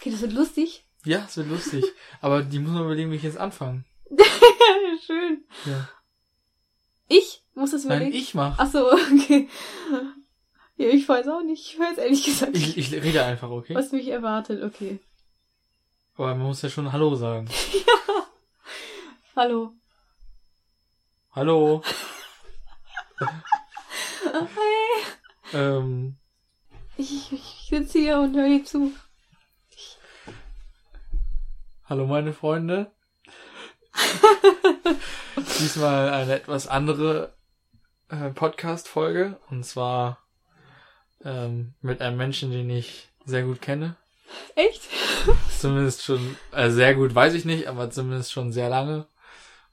Okay, das wird lustig. Ja, es wird lustig. Aber die muss man überlegen, wie ich jetzt anfange. Schön. Ja. Ich muss das Nein, überlegen. ich mach. Ach so, okay. Ja, ich weiß auch nicht. Ich weiß ehrlich gesagt Ich, ich rede einfach, okay? was mich erwartet. Okay. Aber man muss ja schon Hallo sagen. Hallo. Hallo. Hey. Ähm, Ich, ich sitze hier und höre dir zu. Hallo meine Freunde. Diesmal eine etwas andere äh, Podcast-Folge. Und zwar ähm, mit einem Menschen, den ich sehr gut kenne. Echt? Zumindest schon, äh, sehr gut weiß ich nicht, aber zumindest schon sehr lange.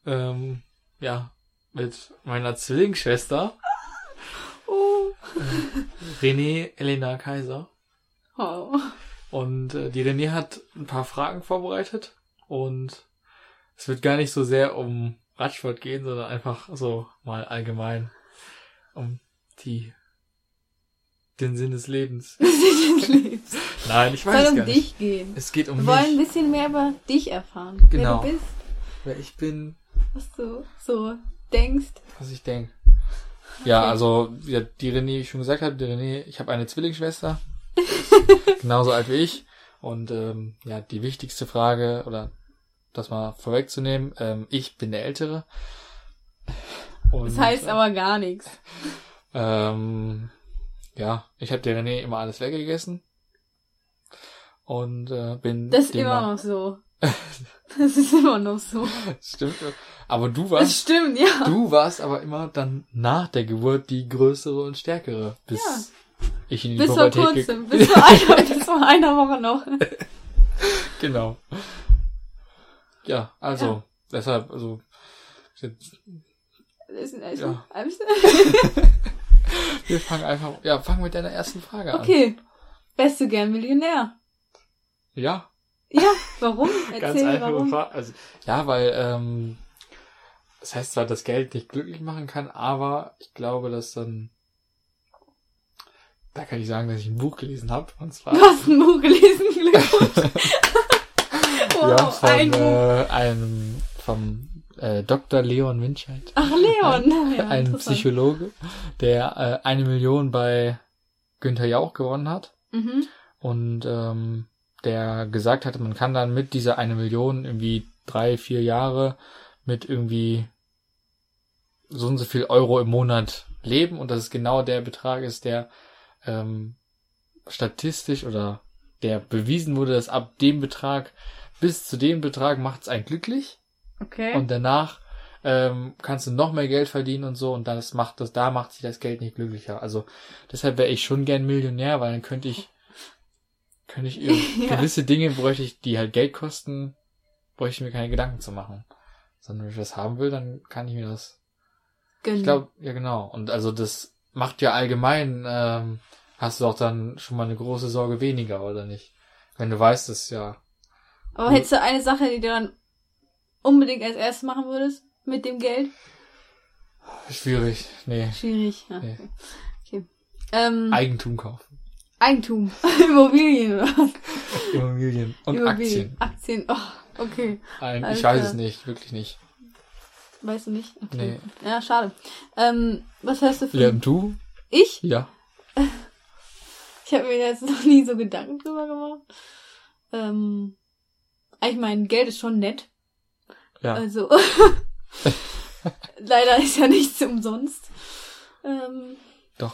Ähm, ja, mit meiner Zwillingsschwester, Oh. René Elena Kaiser. oh. Und äh, die René hat ein paar Fragen vorbereitet und es wird gar nicht so sehr um Radsport gehen, sondern einfach so mal allgemein um die den Sinn des Lebens. Nein, ich Soll weiß um gar nicht. dich gehen. Es geht um Wir wollen ein mich, bisschen mehr über dich erfahren. Genau. Wer du bist, wer ich bin, was du so denkst. was ich denke. Ja, also ja, die René, wie ich schon gesagt habe, die René, ich habe eine Zwillingsschwester, genauso alt wie ich. Und ähm, ja, die wichtigste Frage, oder das mal vorwegzunehmen, ähm, ich bin der Ältere. Und, Das heißt aber gar nichts. ähm, ja, ich habe der René immer alles weggegessen. Und äh, bin Das ist immer noch so. Das ist immer noch so. Stimmt. Aber du Das warst stimmt, ja. Du warst aber immer dann nach der Geburt die größere und stärkere, bis Ja. Ich in die Bis vor Pubertät ge- kurzem. Bis vor einer, bis vor einer Woche noch. Genau. Ja, also, deshalb, also, jetzt, ist also, Ja. alles- wir fangen einfach, ja, fangen mit deiner ersten Frage an. Okay. Wärst du gern Millionär? Ja, Ja, warum? ganz Erzähl, einfache warum. Frage. Also, ja, weil, ähm, das heißt zwar, dass Geld nicht glücklich machen kann, aber ich glaube, dass dann, da kann ich sagen, dass ich ein Buch gelesen habe, und zwar, Du hast ein Buch gelesen, Glückwunsch. wow, ja, von, ein Buch. äh, einem, vom, äh, Dr. Leon Winscheid. Ach, Leon. Ja, ein. Psychologe, der äh, eine Million bei Günther Jauch gewonnen hat Mhm. und ähm, der gesagt hatte, man kann dann mit dieser eine Million irgendwie drei, vier Jahre mit irgendwie so und so viel Euro im Monat leben und dass es genau der Betrag ist, der ähm, statistisch oder der bewiesen wurde, dass ab dem Betrag bis zu dem Betrag macht es einen glücklich Okay. und danach ähm, kannst du noch mehr Geld verdienen und so und das macht das, da macht sich das Geld nicht glücklicher. Also deshalb wäre ich schon gern Millionär, weil dann könnte ich könnte ich Ja. gewisse Dinge bräuchte ich, die halt Geld kosten, bräuchte ich mir keine Gedanken zu machen. Sondern wenn ich das haben will, dann kann ich mir das. Gönnen. Ich glaube, ja genau. Und also das macht ja allgemein, ähm, hast du auch dann schon mal eine große Sorge weniger, oder nicht? Wenn du weißt, dass ja. Aber hättest du eine Sache, die du dann unbedingt als erstes machen würdest? Mit dem Geld? Schwierig. Nee. Schwierig. Ja. Nee. Okay. Ähm, Eigentum kaufen. Eigentum. Immobilien oder was? Immobilien und Immobilien. Aktien. Aktien. Oh, okay. Ein, ich weiß es nicht, wirklich nicht. Weißt du nicht? Okay. Nee. Ja, schade. Ähm, was hörst du für... Ja, und du? Ich? Ja. Ich habe mir jetzt noch nie so Gedanken drüber gemacht. Ähm, ich meine, Geld ist schon nett. Ja. Also, leider ist ja nichts umsonst. Ähm, Doch.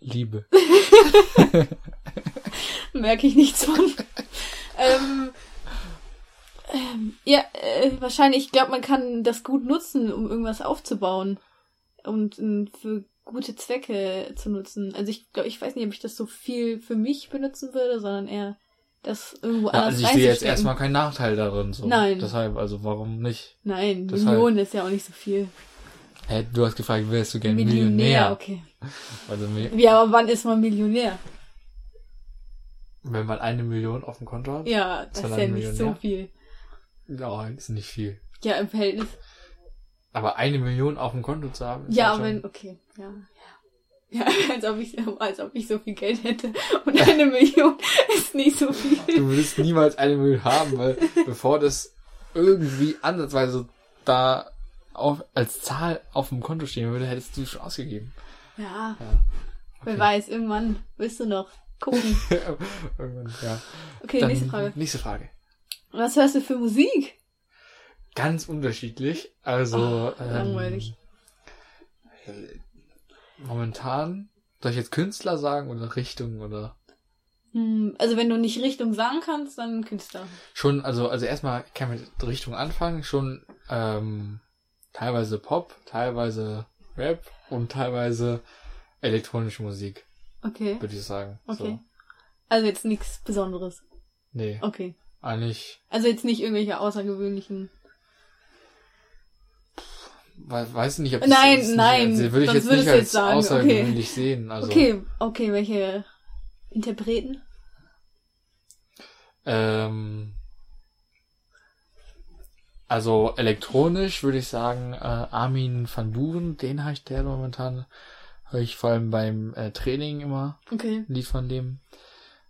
Liebe. merke ich nichts von. ähm, ähm, ja, äh, wahrscheinlich, ich glaube, man kann das gut nutzen, um irgendwas aufzubauen. Und ähm, für gute Zwecke zu nutzen. Also ich glaube, ich weiß nicht, ob ich das so viel für mich benutzen würde, sondern eher das irgendwo Ja, anders also ich sehe jetzt erstmal keinen Nachteil darin. So. Nein. Deshalb, also warum nicht? Nein, Deshalb- Millionen ist ja auch nicht so viel. Hä, du hast gefragt, wärst du gern Millionär? Millionär, okay. Also Ja, aber wann ist man Millionär? wenn man eine Million auf dem Konto hat? Ja, das Ist ja nicht so Millionär? viel. Ja, ist nicht viel. Ja, im Verhältnis. Aber eine Million auf dem Konto zu haben, ist Ja, halt wenn, okay, ja. ja. Ja, als ob ich, als ob ich so viel Geld hätte. Und eine Million ist nicht so viel. Du würdest niemals eine Million haben, weil bevor das irgendwie ansatzweise da auf, als Zahl auf dem Konto stehen würde, hättest du schon ausgegeben. Ja, Ja. wer weiß, irgendwann wirst du noch gucken. Irgendwann, ja. Okay, Dann nächste Frage. Nächste Frage. Was hörst du für Musik? Ganz unterschiedlich. Also Ach, langweilig. äh, momentan soll ich jetzt Künstler sagen oder Richtung oder Hm, also wenn du nicht Richtung sagen kannst, dann Künstler. schon also also erstmal kann ich mit Richtung anfangen schon ähm, teilweise Pop, teilweise Rap und teilweise elektronische Musik Okay. würde ich sagen. Okay. Also jetzt nichts Besonderes. So. Nee, Okay. Eigentlich Also jetzt nicht irgendwelche außergewöhnlichen. we- weiß nicht, ob Nein, das, das nein, Nicht, also würde ich jetzt nicht als jetzt sagen, außergewöhnlich sehen. Also Okay, okay, welche Interpreten? Ähm, also elektronisch würde ich sagen, äh, Armin van Buren, den habe ich der momentan, höre ich vor allem beim äh, Training immer Okay. ein Lied von dem.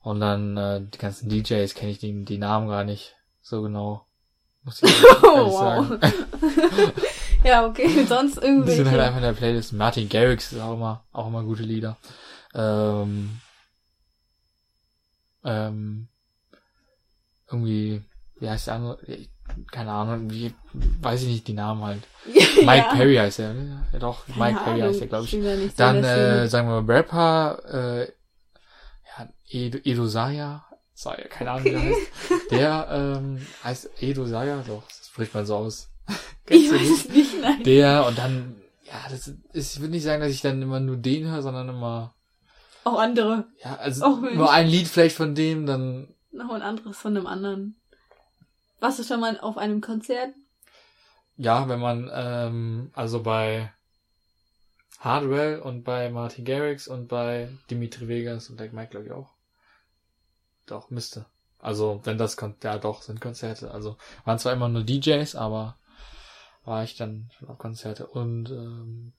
Und dann äh, die ganzen DJs kenne ich die, die Namen gar nicht so genau. Muss ich Oh, wow. sagen. ja, okay, sonst Die sind halt einfach in der Playlist. Martin Garrix ist auch immer, auch immer gute Lieder. Ähm, ähm, irgendwie, wie heißt der andere? Keine Ahnung, wie, weiß ich nicht die Namen halt. Mike ja. Perry heißt er, ne? Ja doch, Keine Mike Perry Ahnung, heißt er, glaube ich. so Dann, äh, sagen wir mal, Rapper, äh, ja, Edo, Edo Saya, Saya, keine Ahnung, wie der Okay. heißt. Der, ähm, heißt Edo Saya, doch, das spricht man so aus. ich weiß es nicht, nein. Der und dann, ja, das ist, ich würde nicht sagen, dass ich dann immer nur den höre, sondern immer, Auch andere. ja, also Mensch. nur ein Lied vielleicht von dem, dann, Noch ein anderes von einem anderen. Warst du schon mal auf einem Konzert? ja, wenn man, ähm, also bei Hardwell und bei Martin Garrix und bei Dimitri Vegas und Like Mike, glaube ich auch. Doch, müsste. Also, wenn das, Kon ja doch, sind Konzerte. Also, waren zwar immer nur DJs, aber war ich dann schon auf Konzerte. Und, ähm,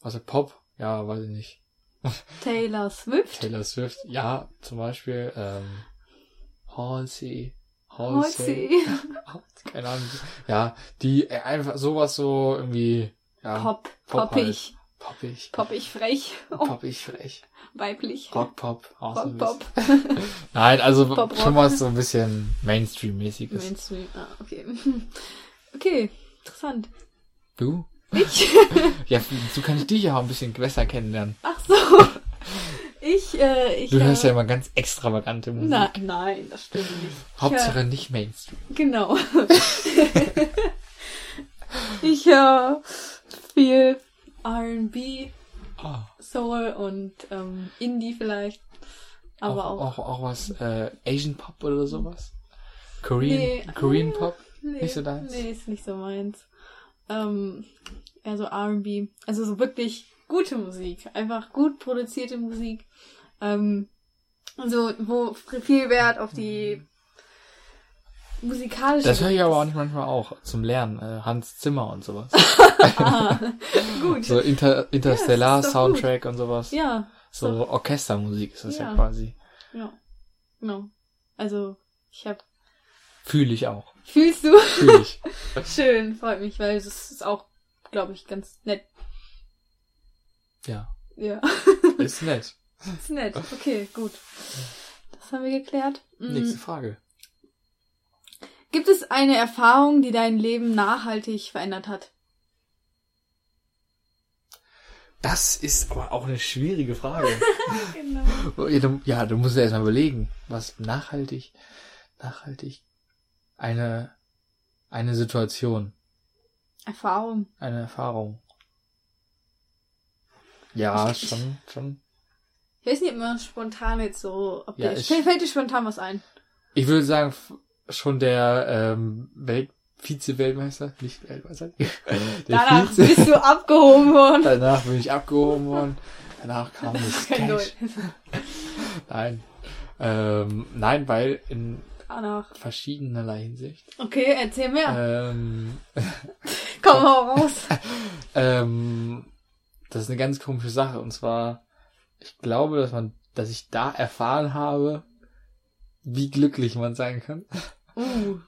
was ist Pop? Ja, weiß ich nicht. Taylor Swift? Taylor Swift, ja, zum Beispiel, ähm, Halsey, Halsey, keine Ahnung, ja, die äh, einfach sowas so irgendwie, ja, Pop. Pop Poppig. Poppig, Poppig frech. Oh, poppig, frech, weiblich. Rock, Pop, auch so ein Pop, bisschen. Pop. Nein, also Pop, schon was so ein bisschen Mainstream-mäßiges. Mainstream. Ah, okay. Okay, interessant. Du? Ich? Ja, so kann ich dich ja auch ein bisschen besser kennenlernen. Ach so. Ich, äh, ich. Du hörst äh, ja immer ganz extravagante Musik. Nein, nein, das stimmt nicht. Hauptsache nicht Mainstream. Genau. ich höre viel R&B, Ah. Soul und ähm, Indie vielleicht. Aber auch. auch, auch was äh, Asian Pop oder sowas? Korean, Nee, Korean Pop? nee, nicht so deins? Nee, ist nicht so meins. Ähm, eher so R&B. Also so wirklich gute Musik. Einfach gut produzierte Musik. Ähm, so, wo viel Wert auf die musikalische... Das höre ich aber auch nicht manchmal auch zum Lernen. Äh, Hans Zimmer und sowas. Ah, gut. So Inter Interstellar Ja, doch gut. Soundtrack und sowas. Ja, So Orchestermusik ist das ja, Ja. quasi. ja. Genau. Also, ich hab... Fühle ich auch. Fühlst du? Fühle ich. Schön, freut mich, weil das ist auch, glaube ich, ganz nett. ja. Ja. Ist nett. ist nett. Okay, gut. Das haben wir geklärt. Mm. Nächste Frage. Gibt es eine Erfahrung, die dein Leben nachhaltig verändert hat? Das ist aber auch eine schwierige Frage. Genau. Ja, du- ja, du musst ja erstmal überlegen, was nachhaltig, nachhaltig, eine, eine Situation, Erfahrung. eine Erfahrung. Ja, Ich- schon, schon. Ich weiß nicht immer spontan jetzt so, ob Ja, dir, ich- fällt, dir spontan was ein? Ich würde sagen, schon der ähm, Welt Vize-Weltmeister, nicht Weltmeister. Der Danach Vize. bist du abgehoben worden. Danach bin ich abgehoben worden. Danach kam das Kein Cash. Nein. Ähm, nein, weil in Danach. verschiedenerlei Hinsicht. Okay, erzähl mehr. Ähm, Komm mal raus. ähm, das ist eine ganz komische Sache. Und zwar, ich glaube, dass man, dass ich da erfahren habe, wie glücklich man sein kann. Uh,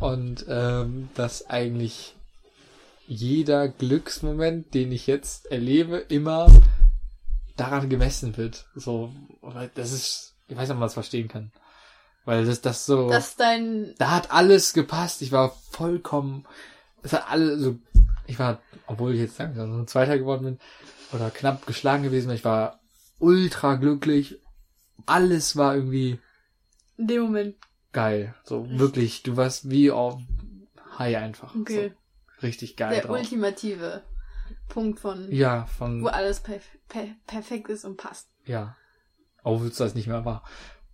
Und ähm, dass eigentlich jeder Glücksmoment, den ich jetzt erlebe, immer daran gemessen wird. So, das ist, ich weiß nicht, ob man das verstehen kann. Weil das, das so, das ist dein. da hat alles gepasst. Ich war vollkommen, es hat alle so, ich war, obwohl ich jetzt langsam so ein Zweiter geworden bin, oder knapp geschlagen gewesen bin, ich war ultra glücklich. Alles war irgendwie In dem Moment. Geil. So wirklich, du warst wie auf High einfach. Okay. So, richtig geil Der drauf. ultimative Punkt von, Ja, von, wo alles perf per perfekt ist und passt. ja. Obwohl es das nicht mehr war.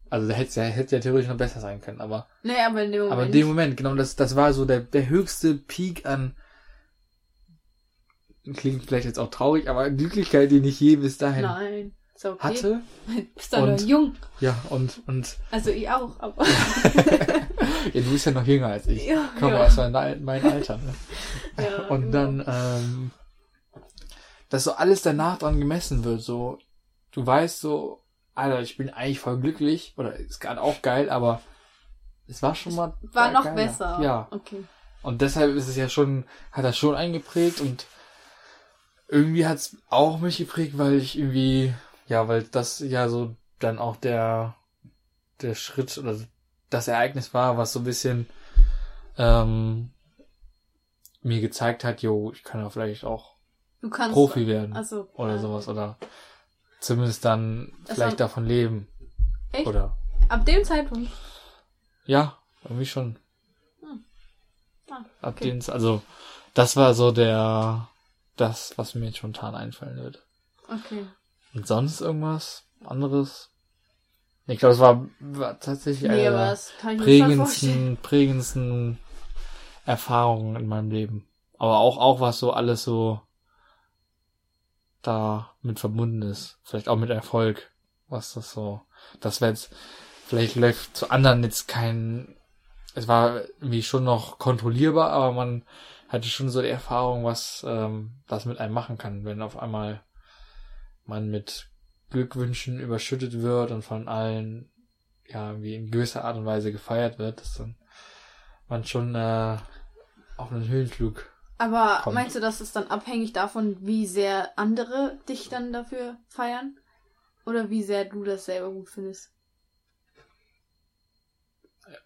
Also da hätte ja, hätte ja theoretisch noch besser sein können, aber, Nee, aber in dem Moment. aber in dem Moment, genau, das, das war so der, der höchste Peak an, klingt vielleicht jetzt auch traurig, aber Glücklichkeit, die ich je bis dahin Nein. Ist okay. hatte. Du bist doch noch Und- jung. Ja, und, und, Also ich auch, aber. ja, du bist ja noch jünger als ich. ja, Komm ja. mal mein Alter, ne? ja, Und genau. dann, ähm, dass so alles danach dran gemessen wird, so, du weißt so, Alter, ich bin eigentlich voll glücklich, oder ist gerade auch geil, aber es war schon mal. War noch geiler. besser. Ja. Okay. Und deshalb ist es ja schon, hat das schon eingeprägt und irgendwie hat's auch mich geprägt, weil ich irgendwie, ja, weil das ja so dann auch der, der Schritt oder das Ereignis war, was so ein bisschen ähm, mir gezeigt hat, jo, ich kann ja vielleicht auch Du kannst. Profi werden Also. oder äh, sowas oder zumindest dann Das vielleicht davon leben Echt? oder Ab dem Zeitpunkt. ja, irgendwie schon. Ah, Ab okay. den, also das war so der, das, was mir jetzt spontan einfallen würde. Okay. Und sonst irgendwas anderes? Ich glaube, es war, war tatsächlich Nee, eine der prägendsten, prägendsten Erfahrungen in meinem Leben. Aber auch, auch was so alles so da mit verbunden ist. Vielleicht auch mit Erfolg. Was das so, das wäre jetzt, vielleicht läuft zu anderen jetzt kein, es war irgendwie schon noch kontrollierbar, aber man hatte schon so die Erfahrung, was ähm, das mit einem machen kann, wenn auf einmal man mit Glückwünschen überschüttet wird und von allen ja wie in gewisser Art und Weise gefeiert wird, dass dann man schon äh, auf einen Höhenflug. Aber kommt. meinst du, das ist dann abhängig davon, wie sehr andere dich dann dafür feiern? Oder wie sehr du das selber gut findest?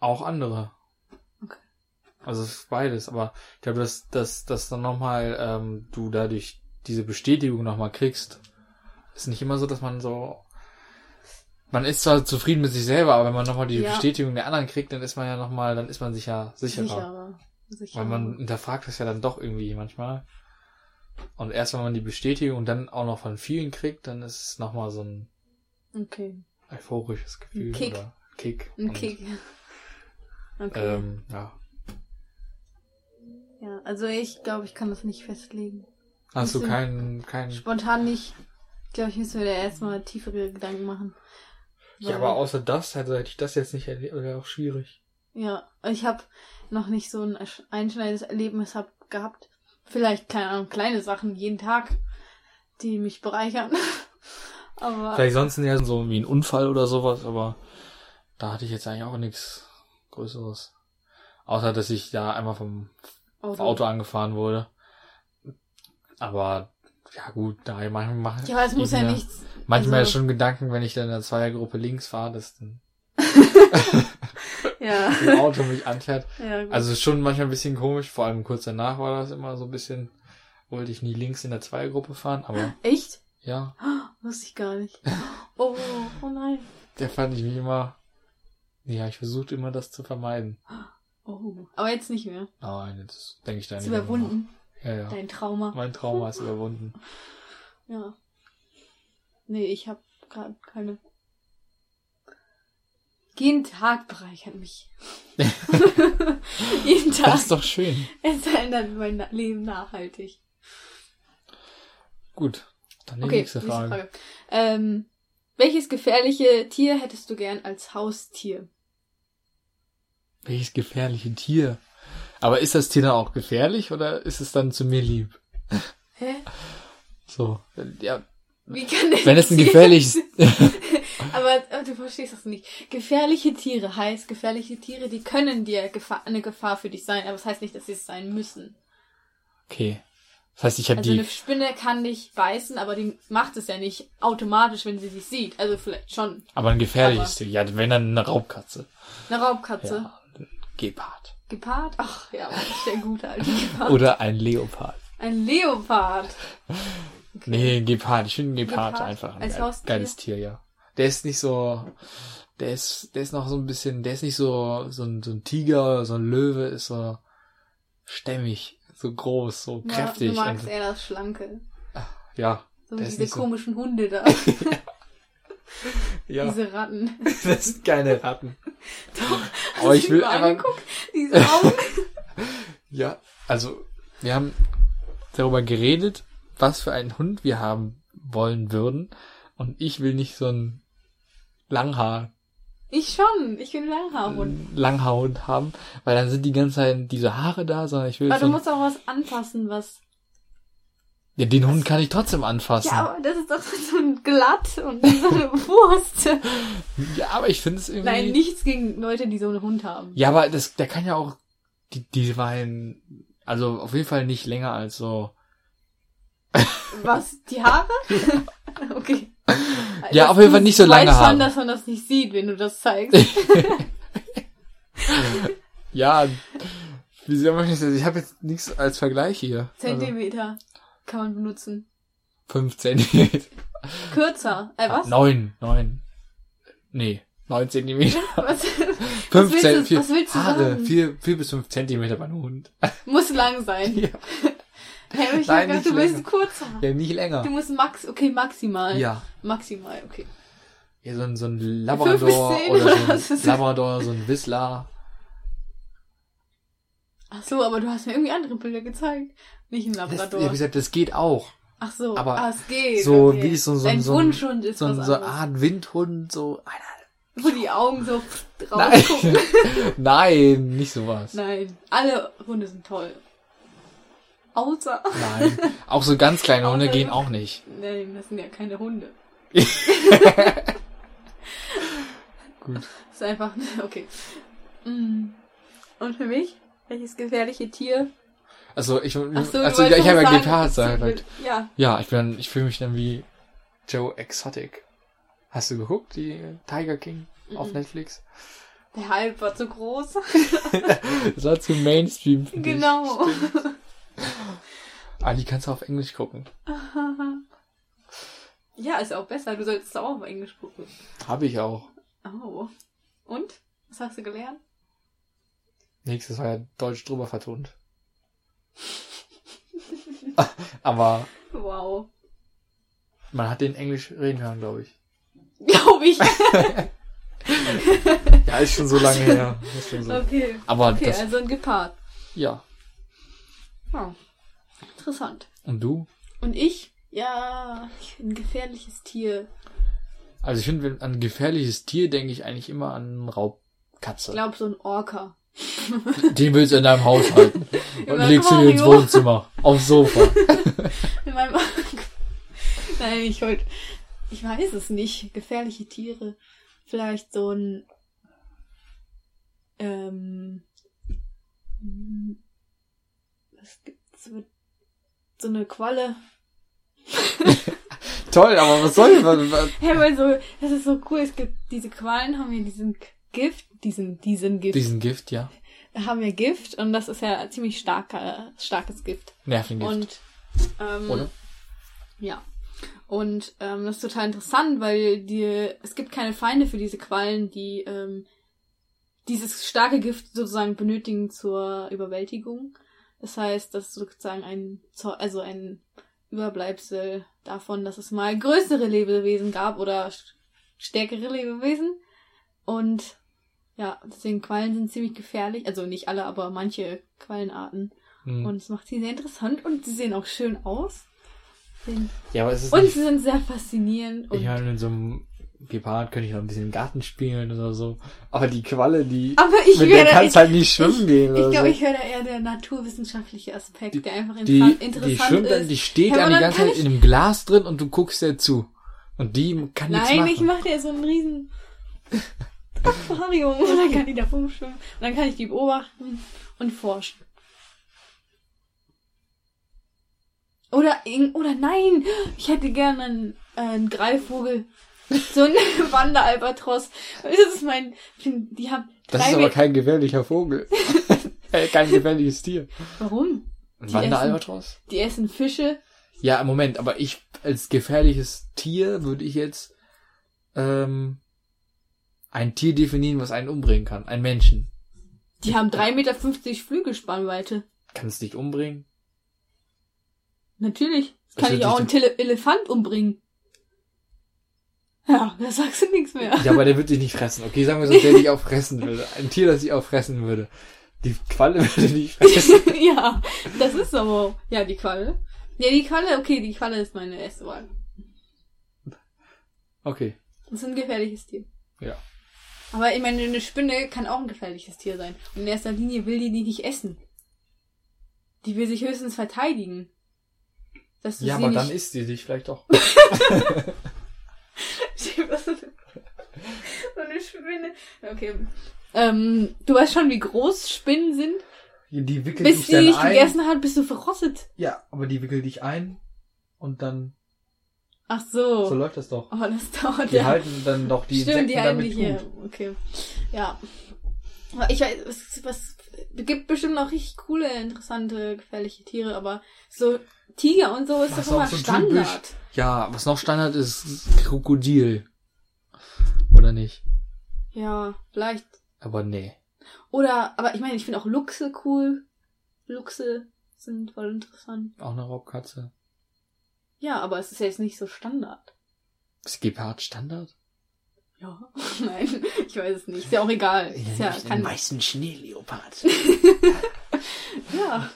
Auch andere. Okay. Also es ist beides, aber ich glaube, dass, dass, dass dann nochmal ähm, du dadurch diese Bestätigung nochmal kriegst. Ist nicht immer so, dass man so. Man ist zwar zufrieden mit sich selber, aber wenn man nochmal die Ja. Bestätigung der anderen kriegt, dann ist man ja nochmal, dann ist man sich ja sicherer. Sicherer. Sicherer. Weil man hinterfragt das ja dann doch irgendwie manchmal. Und erst wenn man die Bestätigung dann auch noch von vielen kriegt, dann ist es nochmal so ein Okay. euphorisches Gefühl Kick. oder Kick. Ein Und, Kick. Okay. Ähm, ja. ja, also ich glaube, ich kann das nicht festlegen. Hast du keinen, keinen. Spontan nicht. Ich glaube, ich muss mir da erstmal tiefere Gedanken machen. Ja, aber außer das hätte hätte ich das jetzt nicht erlebt, wäre auch schwierig. Ja, ich habe noch nicht so ein einschneidendes Erlebnis hab, gehabt. Vielleicht, keine Ahnung, kleine Sachen jeden Tag, die mich bereichern. aber Vielleicht sonst ja so wie ein Unfall oder sowas, aber da hatte ich jetzt eigentlich auch nichts Größeres. Außer, dass ich da einmal vom Auto. Auto angefahren wurde. Aber, ja gut, da manchmal machen. Ja, aber es muss ja mir nichts. Manchmal also- schon Gedanken, wenn ich dann in der Zweiergruppe links fahre, dass dann Ja. ein Auto mich anfährt. ja gut. Also schon manchmal ein bisschen komisch, vor allem kurz danach war das immer so ein bisschen, wollte ich nie links in der Zweiergruppe fahren, aber Echt? ja, Wusste ich gar nicht. Oh, oh nein. der fand ich mich immer, ja, ich versuchte immer das zu vermeiden. Oh. Aber jetzt nicht mehr. Nein, jetzt denke ich da nicht mehr überwunden. nach. Ja, ja. Dein Trauma. Mein Trauma ist überwunden. Ja. Nee, ich habe gerade keine. Jeden Tag bereichert mich. Jeden Das Tag. ist doch schön. Es verändert mein Leben nachhaltig. Gut, dann die Okay, nächste nächste Frage. Frage. Ähm, welches gefährliche Tier hättest du gern als Haustier? Welches gefährliche Tier? Aber ist das Tier dann auch gefährlich oder ist es dann zu mir lieb? Hä? So, ja. Wie kann denn Wenn es ein gefährliches, aber äh, du verstehst das nicht. Gefährliche Tiere heißt, gefährliche Tiere, die können dir Gefahr, eine Gefahr für dich sein, aber das heißt nicht, dass sie es sein müssen. okay. Das heißt, ich habe Also die, eine Spinne kann dich beißen, aber die macht es ja nicht automatisch, wenn sie dich sieht. Also vielleicht schon. aber ein gefährliches Tier. Ja, wenn dann eine Raubkatze. Eine Raubkatze. Ja, ein Gepard. Gepard? Ach ja, ist der gute alte Gepard. Oder ein Leopard. Ein Leopard. Nee, ein Gepard. Ich finde ein Gepard, Gepard einfach ein geil, geiles Tier, ja. Der ist nicht so, der ist, der ist noch so ein bisschen, der ist nicht so, so ein, so ein Tiger oder so ein Löwe, ist so stämmig, so groß, so Ja, kräftig. du magst eher das Schlanke. ja, So wie diese nicht so- komischen Hunde da. ja, Diese Ratten. das sind keine Ratten. Hast Aber du ich will einfach, angeguckt? Diese Augen. ja, also, wir haben darüber geredet, was für einen Hund wir haben wollen würden. Und ich will nicht so ein Langhaar Ich schon. Ich bin Langhaarhund. Langhaarhund haben, weil dann sind die ganze Zeit diese Haare da, sondern ich will Aber so du musst auch was anpassen, was. Ja, den Hund kann ich trotzdem anfassen. Ja, aber das ist doch so ein glatt und so eine Wurst. Ja, aber ich finde es irgendwie. Nein, nichts gegen Leute, die so einen Hund haben. Ja, aber das, der kann ja auch die, die waren, also auf jeden Fall nicht länger als so. Was? Die Haare? okay. Ja, auf jeden Fall nicht so lange Haare. schon, dass man das nicht sieht, wenn du das zeigst. Ja, wie soll man das? Ich habe jetzt nichts als Vergleich hier. Also, Zentimeter kann man benutzen. fünf Zentimeter. Kürzer. Äh, was? Neun, neun. Nee, neun Zentimeter. Was? Fünf willst du- Zentimeter. was willst du Haare, sagen? vier, vier bis fünf Zentimeter bei einem Hund. Muss lang sein. Ja. Hey, ich Nein, gedacht, du willst länger. kurzer. Ja, nicht länger. Du musst max, okay, maximal. Ja. Maximal, okay. Ja, so ein, so ein Labrador oder so ein Labrador, so ein Whistler. Ach so, aber du hast mir irgendwie andere Bilder gezeigt. Nicht ein Das, Labrador. ja, wie gesagt, das geht auch. Ach so, aber ah, es geht. So okay. wie so, so, so, ein- Wunschhund ist so, was so eine. Art Windhund, so. Wo die Augen so Nein, rausgucken. nein, nicht sowas. Nein, alle Hunde sind toll. Außer. Nein. Auch so ganz kleine Hunde gehen auch nicht. Nein, das sind ja keine Hunde. Gut. Das ist einfach. Okay. Mm. Und für mich? Welches gefährliche Tier? Also ich, so, also, ja, ich habe ja gesagt. will- Ja. Ja, ich bin, ich fühle mich dann wie Joe Exotic. Hast du geguckt, die Tiger King auf Mhm. Netflix? Der Hype war zu groß. Das war zu Mainstream. ich. genau. Ah, die kannst du auf Englisch gucken. ja, ist auch besser. Du solltest auch auf Englisch gucken. Habe ich auch. Oh. Und? Was hast du gelernt? Nächstes war ja Deutsch drüber vertont. Aber Wow. man hat den Englisch reden hören, glaube ich. Glaube ich. Ja, ist schon so lange her. Ist schon so. Okay. Aber Okay, das, also ein Gepard. ja. Oh. Interessant. Und du? Und ich? Ja, ich bin ein gefährliches Tier. Also ich finde, wenn an ein gefährliches Tier denke ich eigentlich immer an Ich Raubkatze. glaube, so ein Orca. Den willst du in deinem Haus halten. Und legst du dir ins. Wohnzimmer. Aufs Sofa. In meinem Nein, ich wollte. Ich weiß es nicht. Gefährliche Tiere. Vielleicht so ein. Ähm. hm, Was gibt's mit. So eine Qualle. Toll, aber was soll was, was? Hey, weil so, das ist so cool. Es gibt diese Quallen, haben ja diesen Gift, diesen, diesen Gift, Diesen Gift, ja. haben wir Gift und das ist ja ziemlich starker, starkes Gift. Nervengift. Und ähm, Oder? Ja. Und ähm, das ist total interessant, weil die, es gibt keine Feinde für diese Quallen, die ähm, dieses starke Gift sozusagen benötigen zur Überwältigung. Das heißt, das ist sozusagen ein, also ein Überbleibsel davon, dass es mal größere Lebewesen gab oder st- stärkere Lebewesen. Und ja, deswegen Quallen sind ziemlich gefährlich. Also nicht alle, aber manche Quallenarten. Hm. Und es macht sie sehr interessant und sie sehen auch schön aus. Ja, aber es ist Und nicht, sie sind sehr faszinierend. Und ich meine, in so einem Gepard könnte ich noch ein bisschen im Garten spielen oder so. Aber die Qualle, die, Aber ich mit der kannst ich, halt nicht schwimmen gehen ich oder glaube, so. ich wäre da eher der naturwissenschaftliche Aspekt, der einfach Die, inter- die interessant schwimmt ist. dann, die steht Ja, die ganze Zeit ich- in einem Glas drin und du guckst ihr zu. Und die kann nichts Nein, machen. ich mache dir so einen riesen Aquarium und dann kann die da rumschwimmen. Und dann kann ich die beobachten und forschen. Oder, oder nein, ich hätte gerne einen, äh, einen Greifvogel. So ein Wanderalbatros. Das ist mein, die haben das drei ist aber kein gefährlicher Vogel. Äh, kein gefährliches Tier. Warum? Ein Die Wanderalbatros? Die essen Fische. Ja, im Moment, aber ich als gefährliches Tier würde ich jetzt ähm, ein Tier definieren, was einen umbringen kann. Ein Menschen. Die haben 3,50 Meter Flügelspannweite. Kann es dich umbringen? Natürlich. Das kann ich auch einen Tele Elefant umbringen. Ja, da sagst du nichts mehr. Ja, aber der wird dich nicht fressen. Okay, sagen wir so, der dich auch fressen würde. Ein Tier, das dich auch fressen würde. Die Qualle würde dich fressen. ja, das ist aber. Ja, die Qualle. Ja, die Qualle, okay, die Qualle ist meine erste Wahl. Okay. Das ist ein gefährliches Tier. Ja. Aber ich meine, eine Spinne kann auch ein gefährliches Tier sein. Und in erster Linie will die die nicht essen. Die will sich höchstens verteidigen. Dass du Ja, aber nicht... dann isst sie dich vielleicht doch. So eine Spinne. Okay. Ähm, du weißt schon, wie groß Spinnen sind? Die wickelt Bis dich die dich gegessen hat, bist du verrottet. Ja, aber die wickelt dich ein und dann Ach so. so läuft das doch. Oh, das dauert Die ja. halten dann doch die Stimmt, die Insekten halten damit die hier. gut. Okay. Ja. Ich weiß, was, was gibt bestimmt noch richtig coole, interessante, gefährliche Tiere, aber so Tiger und so ist Was doch immer so Standard. typisch- Ja, was noch Standard ist, ist Krokodil. Oder nicht? Ja, vielleicht. Aber nee. Oder, aber ich meine, ich finde auch Luchse cool. Luchse sind voll interessant. Auch eine Raubkatze. Ja, aber es ist ja jetzt nicht so Standard. Ist Gepard Standard? Ja. Nein, ich weiß es nicht. Ist ja auch egal. Ist ja, kann, weißen Schneeleopard. ja.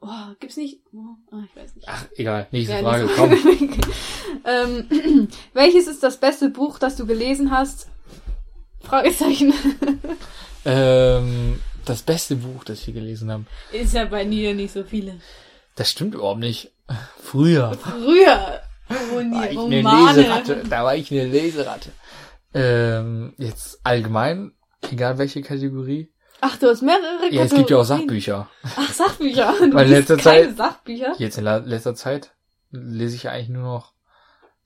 Oh, gibt's nicht. Oh, ah, ich weiß nicht. Ach, egal. Nächste Ja, Frage, komm. ähm, welches ist das beste Buch, das du gelesen hast? Fragezeichen. Ähm, das beste Buch, das ich gelesen habe. Ist ja bei dir nicht so viele. Das stimmt überhaupt nicht. Früher Früher. War ich eine. Leseratte. Da war ich eine Leseratte. Ähm, jetzt allgemein, egal welche Kategorie. Ach, du hast mehrere Ja, es gibt ja auch Kategorien. Sachbücher. Ach, Sachbücher. Du Weil liest letzte keine Zeit- Sachbücher? Jetzt in letzter Zeit lese ich ja eigentlich nur noch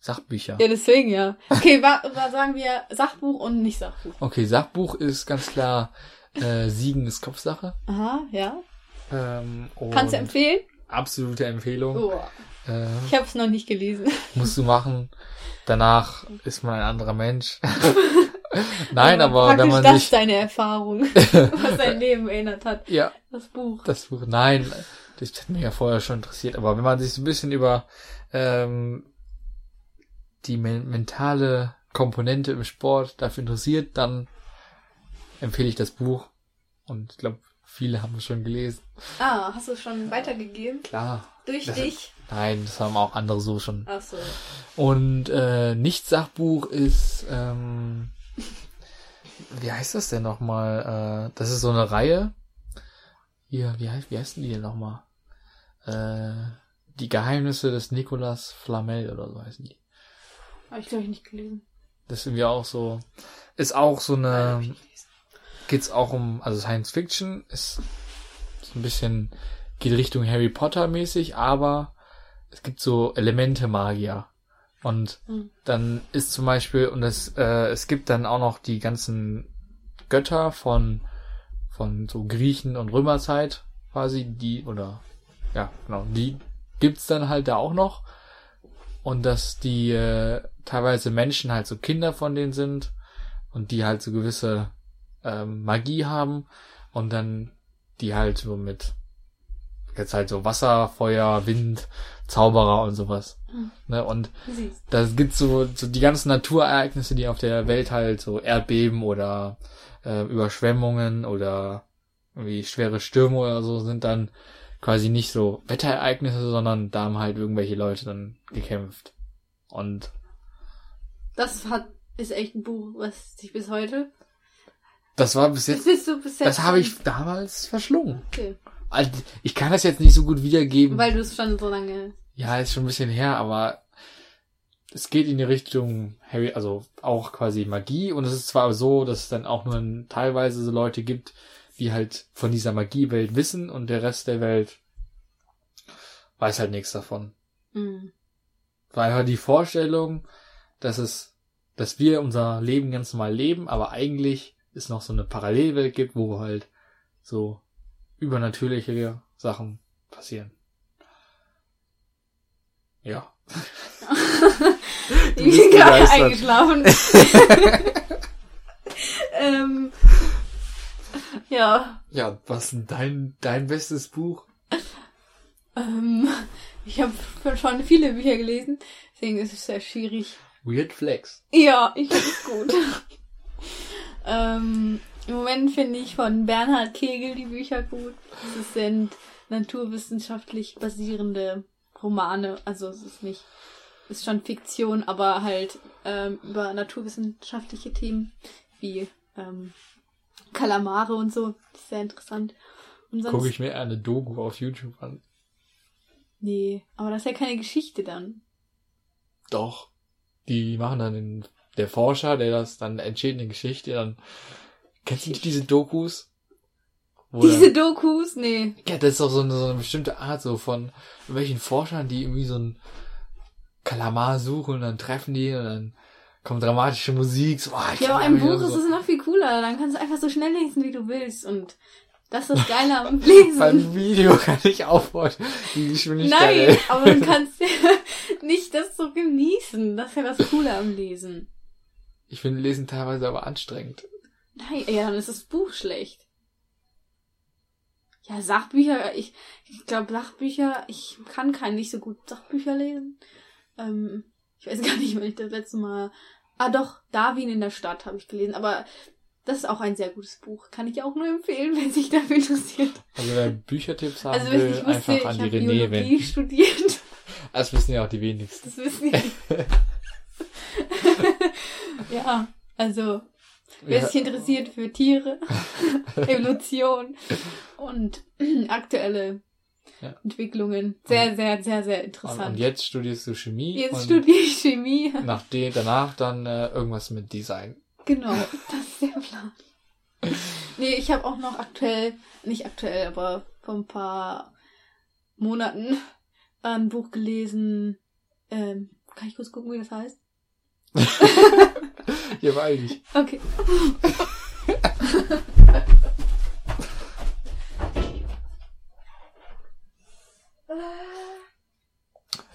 Sachbücher. Ja, deswegen ja. Okay, wa, wa sagen wir Sachbuch und nicht Sachbuch. Okay, Sachbuch ist ganz klar äh, Siegen ist Kopfsache. Aha, ja. Ähm, Kannst du empfehlen? Absolute Empfehlung. Oh, Äh, ich habe es noch nicht gelesen. musst du machen. Danach ist man ein anderer Mensch. Nein, Also aber wenn man das sich... deine Erfahrung, was dein Leben erinnert hat. Ja, Das Buch. das Buch... Nein, das hat mich ja vorher schon interessiert. Aber wenn man sich so ein bisschen über ähm, die men mentale Komponente im Sport dafür interessiert, dann empfehle ich das Buch. Und ich glaube, viele haben es schon gelesen. Ah, hast du es schon weitergegeben? Klar. Durch Das- dich? Nein, das haben auch andere so schon. Ach so. Und äh, Nicht-Sachbuch ist, ähm, wie heißt das denn nochmal? Äh, das ist so eine Reihe. Hier, wie heißt, wie heißen die denn nochmal? Äh, die Geheimnisse des Nicolas Flamel oder so heißen die. Habe ich, glaube ich, nicht gelesen. Das sind wir auch so, ist auch so eine, geht's auch um, also Science Fiction ist ein bisschen, geht Richtung Harry Potter mäßig, aber es gibt so Elemente Magier. Und Hm. dann ist zum Beispiel, und es, äh, es gibt dann auch noch die ganzen Götter von, von so Griechen und Römerzeit quasi, die, oder, ja, genau, die gibt's dann halt da auch noch. Und dass die äh, teilweise Menschen halt so Kinder von denen sind und die halt so gewisse ähm, Magie haben und dann die halt so mit jetzt halt so Wasser, Feuer, Wind, Zauberer und sowas. Hm. Ne? Und Siehst. da gibt's so, so die ganzen Naturereignisse, die auf der Welt halt so Erdbeben oder äh, Überschwemmungen oder irgendwie schwere Stürme oder so sind dann quasi nicht so Wetterereignisse, sondern da haben halt irgendwelche Leute dann gekämpft. Und Das hat, ist echt ein Buch, was sich bis heute. Das war bis Das jetzt, du bis jetzt. das habe ich damals verschlungen. Okay. Also, ich kann das jetzt nicht so gut wiedergeben. Weil du es schon so lange. Ja, ist schon ein bisschen her, aber es geht in die Richtung Harry, also auch quasi Magie und es ist zwar so, dass es dann auch nur teilweise so Leute gibt, die halt von dieser Magiewelt wissen und der Rest der Welt weiß halt nichts davon. Mhm. Weil halt die Vorstellung, dass es, dass wir unser Leben ganz normal leben, aber eigentlich es noch so eine Parallelwelt gibt, wo halt so übernatürliche Sachen passieren. Ja. Ich bin gerade eingeschlafen. ähm, ja, Ja, was ist denn dein, dein bestes Buch? ähm, ich habe schon viele Bücher gelesen, deswegen ist es sehr schwierig. Weird Flex. Ja, ich finde es gut. Ähm, Im Moment finde ich von Bernhard Kegel die Bücher gut. Es sind naturwissenschaftlich basierende Romane. Also es ist nicht, ist schon Fiktion, aber halt ähm, über naturwissenschaftliche Themen wie ähm, Kalamare und so. Das ist sehr interessant. Und sonst, Gucke ich mir eine Doku auf YouTube an. Nee, aber das ist ja keine Geschichte dann. Doch. Die machen dann den, der Forscher, der das dann entsteht eine Geschichte, dann kennst du nicht diese Dokus? Wo Diese Dokus? Nee. ja, das ist doch so eine, so eine bestimmte Art so von welchen Forschern, die irgendwie so ein Kalamar suchen und dann treffen die und dann kommt dramatische Musik. So, oh, ich Ja, aber im Buch ist so. es noch viel cooler. Dann kannst du einfach so schnell lesen, wie du willst. Und das ist das Geile am Lesen. Beim Video kann ich aufbauen. Die Geschwindigkeit. Nein, aber du kannst ja nicht das so genießen. Das ist ja das Coole am Lesen. Ich finde Lesen teilweise aber anstrengend. Nein, ja, dann ist das Buch schlecht. Ja, Sachbücher, ich, ich glaube Sachbücher, ich kann kein nicht so gut Sachbücher lesen. Ähm, ich weiß gar nicht, wann ich das letzte Mal. Ah doch, Darwin in der Stadt habe ich gelesen, aber das ist auch ein sehr gutes Buch. Kann ich auch nur empfehlen, wenn sich dafür interessiert. Also wer Büchertipps haben Also wenn will, wusste, einfach an die René wenden. studiert. Das wissen ja auch die wenigsten. Das wissen ja. ja, also wer Ja. sich interessiert für Tiere, Evolution und aktuelle Ja. Entwicklungen, sehr, sehr, sehr, sehr Und, interessant. und jetzt studierst du Chemie Jetzt und studiere ich Chemie. nach de, danach dann äh, irgendwas mit Design. Genau, das ist der Plan. Nee, ich habe auch noch aktuell, nicht aktuell, aber vor ein paar Monaten ein Buch gelesen. Ähm, kann ich kurz gucken, wie das heißt? Ja, weil ich. Okay.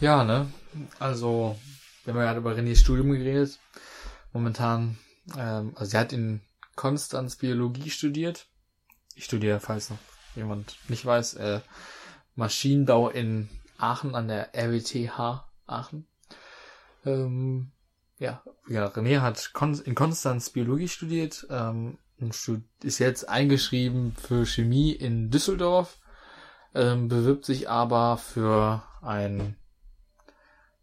Ja, ne? Also, wir haben ja gerade über Renés Studium geredet. Momentan, ähm, also sie hat in Konstanz Biologie studiert. Ich studiere, falls noch jemand nicht weiß, äh, Maschinenbau in Aachen an der RWTH Aachen. Ähm, ja, ja, René hat in Konstanz Biologie studiert, ähm, ist jetzt eingeschrieben für Chemie in Düsseldorf, ähm, bewirbt sich aber für ein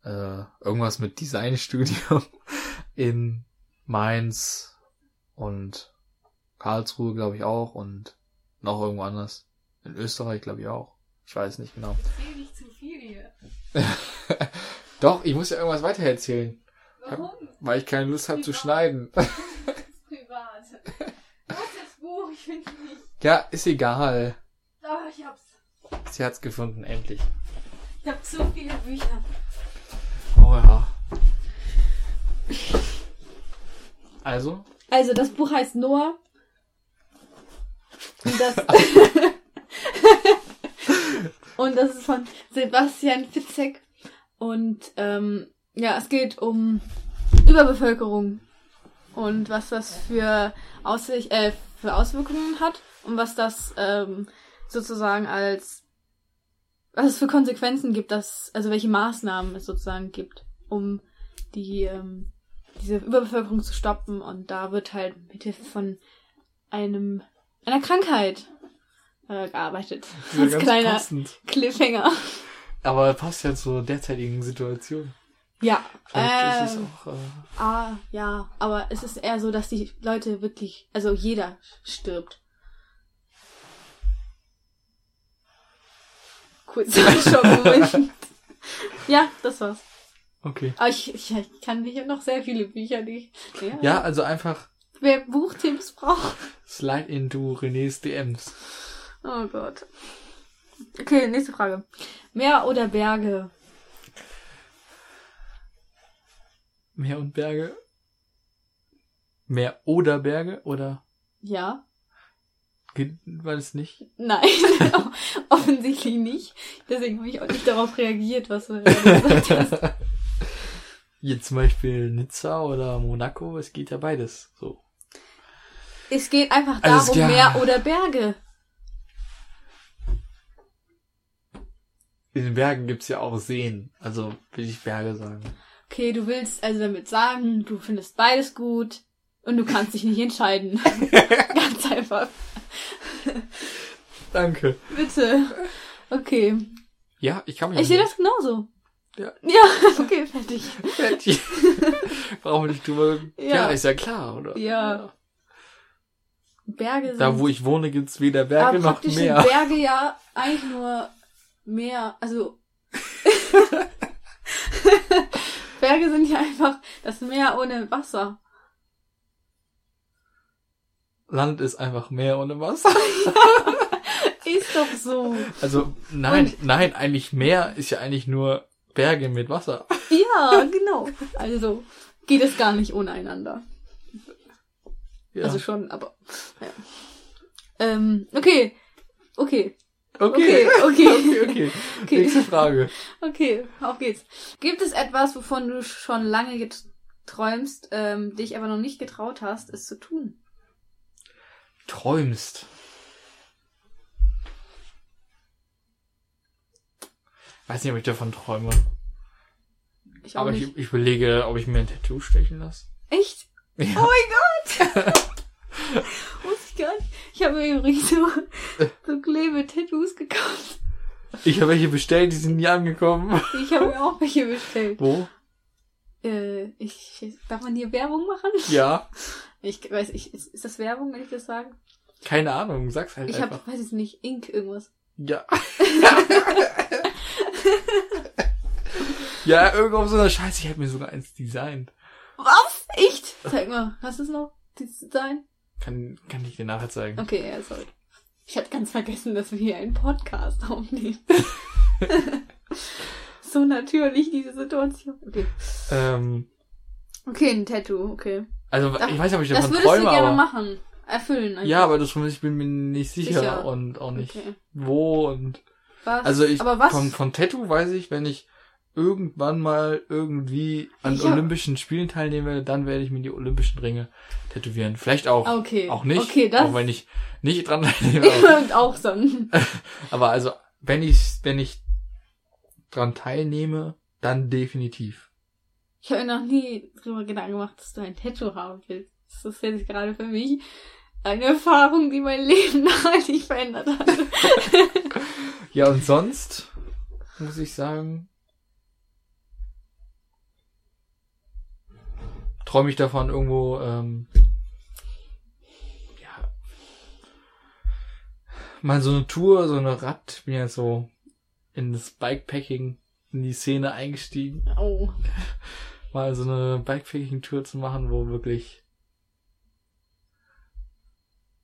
äh, irgendwas mit Designstudium in Mainz und Karlsruhe, glaube ich auch, und noch irgendwo anders. In Österreich, glaube ich auch. Ich weiß nicht genau. Erzähl nicht zu viel hier. Doch, ich muss ja irgendwas weitererzählen, Warum? weil ich keine Lust habe zu schneiden. Das ist privat. Du hast das Buch, ich finde nicht. ja, ist egal. Ah, ich hab's. Sie hat's gefunden, endlich. Ich hab zu viele Bücher. Oh ja. Also, Also, das Buch heißt Noah. Und das, und das ist von Sebastian Fitzek. Und ähm, ja, es geht um Überbevölkerung und was das für, Aussicht, äh, für Auswirkungen hat und was das ähm, sozusagen als was es für Konsequenzen gibt, dass, also welche Maßnahmen es sozusagen gibt, um die ähm, diese Überbevölkerung zu stoppen und da wird halt mit Hilfe von einem einer Krankheit äh, gearbeitet. Als ganz kleiner passend. Cliffhanger. Aber passt ja zur derzeitigen Situation. Ja. Vielleicht ist es ähm, auch, äh, Ah, ja, aber es ist eher so, dass die Leute wirklich, also jeder stirbt. Kurzer Schockmoment. ja, das war's. okay. Aber ich, ich, ich kann nicht noch sehr viele Bücher nicht. Ja. Ja, also einfach Wer Buchtipps braucht. slide into Renés DMs. Oh Gott. Okay, nächste Frage. Meer oder Berge? Meer und Berge. Meer oder Berge oder Ja. geht- war das nicht? Nein, offensichtlich nicht. Deswegen habe ich auch nicht darauf reagiert, was du gesagt hast. Hier zum Beispiel Nizza oder Monaco, es geht ja beides so. Es geht einfach darum, klar. Meer oder Berge. In den Bergen gibt's ja auch Seen, also will ich Berge sagen. Okay, du willst also damit sagen, du findest beides gut und du kannst dich nicht entscheiden. Ganz einfach. Danke. Bitte. Okay. Ja, ich kann mich Ich sehe das genauso. Ja. Ja, okay, fertig. fertig. Brauchen wir nicht drüber. Ja. Ja. ist ja klar, oder? Ja. Berge sind. Da, wo ich wohne, gibt's weder aber Berge noch praktisch Meer. sind Berge ja eigentlich nur Meer. Also. Berge sind ja einfach das Meer ohne Wasser. Land ist einfach Meer ohne Wasser. Ist doch so. Also, nein, nein, eigentlich Meer ist ja eigentlich nur Berge mit Wasser. Ja, genau. Also geht es gar nicht ohne einander. Ja. Also schon, aber. Ja. Ähm, okay. Okay. Okay. Okay, okay. okay, okay. Nächste Frage. Okay, auf geht's. Gibt es etwas, wovon du schon lange geträumst, ähm, dich aber noch nicht getraut hast, es zu tun? Träumst. Weiß nicht, ob ich davon träume. Ich auch Aber nicht. ich, ich überlege, ob ich mir ein Tattoo stechen lasse. Echt? Ja. Oh mein Gott! Wusste ich gar nicht. Ich habe mir übrigens so, so Klebe-Tattoos gekauft. Ich habe welche bestellt, die sind nie angekommen. Ich habe mir auch welche bestellt. Wo? Äh, ich, darf man hier Werbung machen? Ja. Ich weiß, ich, ist, ist das Werbung, wenn ich das sage? Keine Ahnung, sag's halt Ich einfach. habe, weiß es nicht, Ink irgendwas. Ja. ja, irgendwo auf so einer Scheiße. Ich habe mir sogar eins designt. Was? Echt? Zeig mal, hast du es noch? Design? Kann, kann ich dir nachher zeigen. Okay, ja, sorry. Ich hatte ganz vergessen, dass wir hier einen Podcast aufnehmen. so natürlich, diese Situation. Okay. Ähm, Okay, ein Tattoo, okay. also, Das- ich weiß nicht, ob ich Das davon würdest träume, du gerne aber... machen. Erfüllen. einfach. Ja, aber das ich bin mir nicht sicher, Sicher. und auch nicht Okay. wo und Was? also ich aber was? von von Tattoo weiß ich, wenn ich irgendwann mal irgendwie an hab- Olympischen Spielen teilnehmen werde, dann werde ich mir die Olympischen Ringe tätowieren. Vielleicht auch Okay. auch nicht, Okay, das. auch wenn ich nicht dran teilnehme. aber, und auch so. aber also wenn ich wenn ich dran teilnehme, dann definitiv. Ich habe mir noch nie drüber Gedanken gemacht, dass du ein Tattoo haben willst. Das ist jetzt gerade für mich eine Erfahrung, die mein Leben nachhaltig verändert hat. Ja und sonst muss ich sagen, träume ich davon irgendwo, ähm, ja, mal so eine Tour, so eine Rad, bin ja so in das Bikepacking, in die Szene eingestiegen, Oh. mal so eine Bikepacking-Tour zu machen, wo wirklich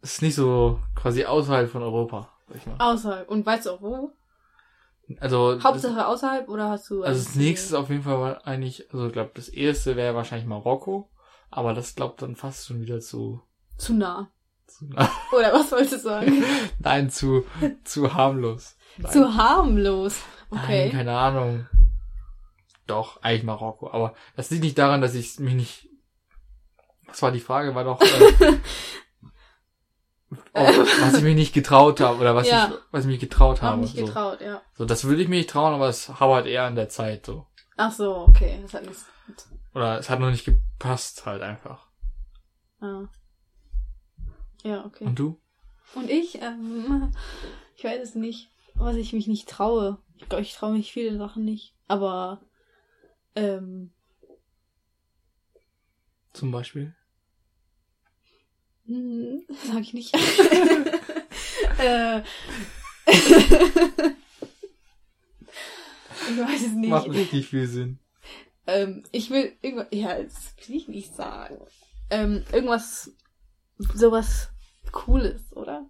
es ist nicht so quasi außerhalb von Europa, sag ich mal. Außerhalb. Und weißt du auch wo? Also das- Hauptsache außerhalb oder hast du. Also das nächste auf jeden Fall war eigentlich, also ich glaube, das erste wäre wahrscheinlich Marokko, aber das glaubt dann fast schon wieder zu, Zu nah. zu Oder was wolltest du sagen? nein, zu, zu harmlos. Nein, Zu harmlos. Okay. nein, keine Ahnung. Doch, eigentlich Marokko, aber das liegt nicht daran, dass ich mich nicht, was war die Frage, war doch, äh, was ich mich nicht getraut habe oder was Ja. ich, was ich mich getraut habe. nicht so. getraut, ja. so, das würde ich mir nicht trauen, aber es hauert eher an der Zeit, so. Ach so, okay. Das hat nichts. Oder es hat noch nicht gepasst, halt einfach. Ah. Ja, okay. Und du? Und ich, ähm, ich weiß es nicht, was ich mich nicht traue. Ich glaube, ich traue mich viele Sachen nicht. Aber Ähm, Zum Beispiel. Hm, sag ich nicht. äh, ich weiß es nicht. Macht richtig viel Sinn. Ähm, ich will irgendwas, ja, das will ich nicht sagen. Ähm, irgendwas, sowas Cooles, oder?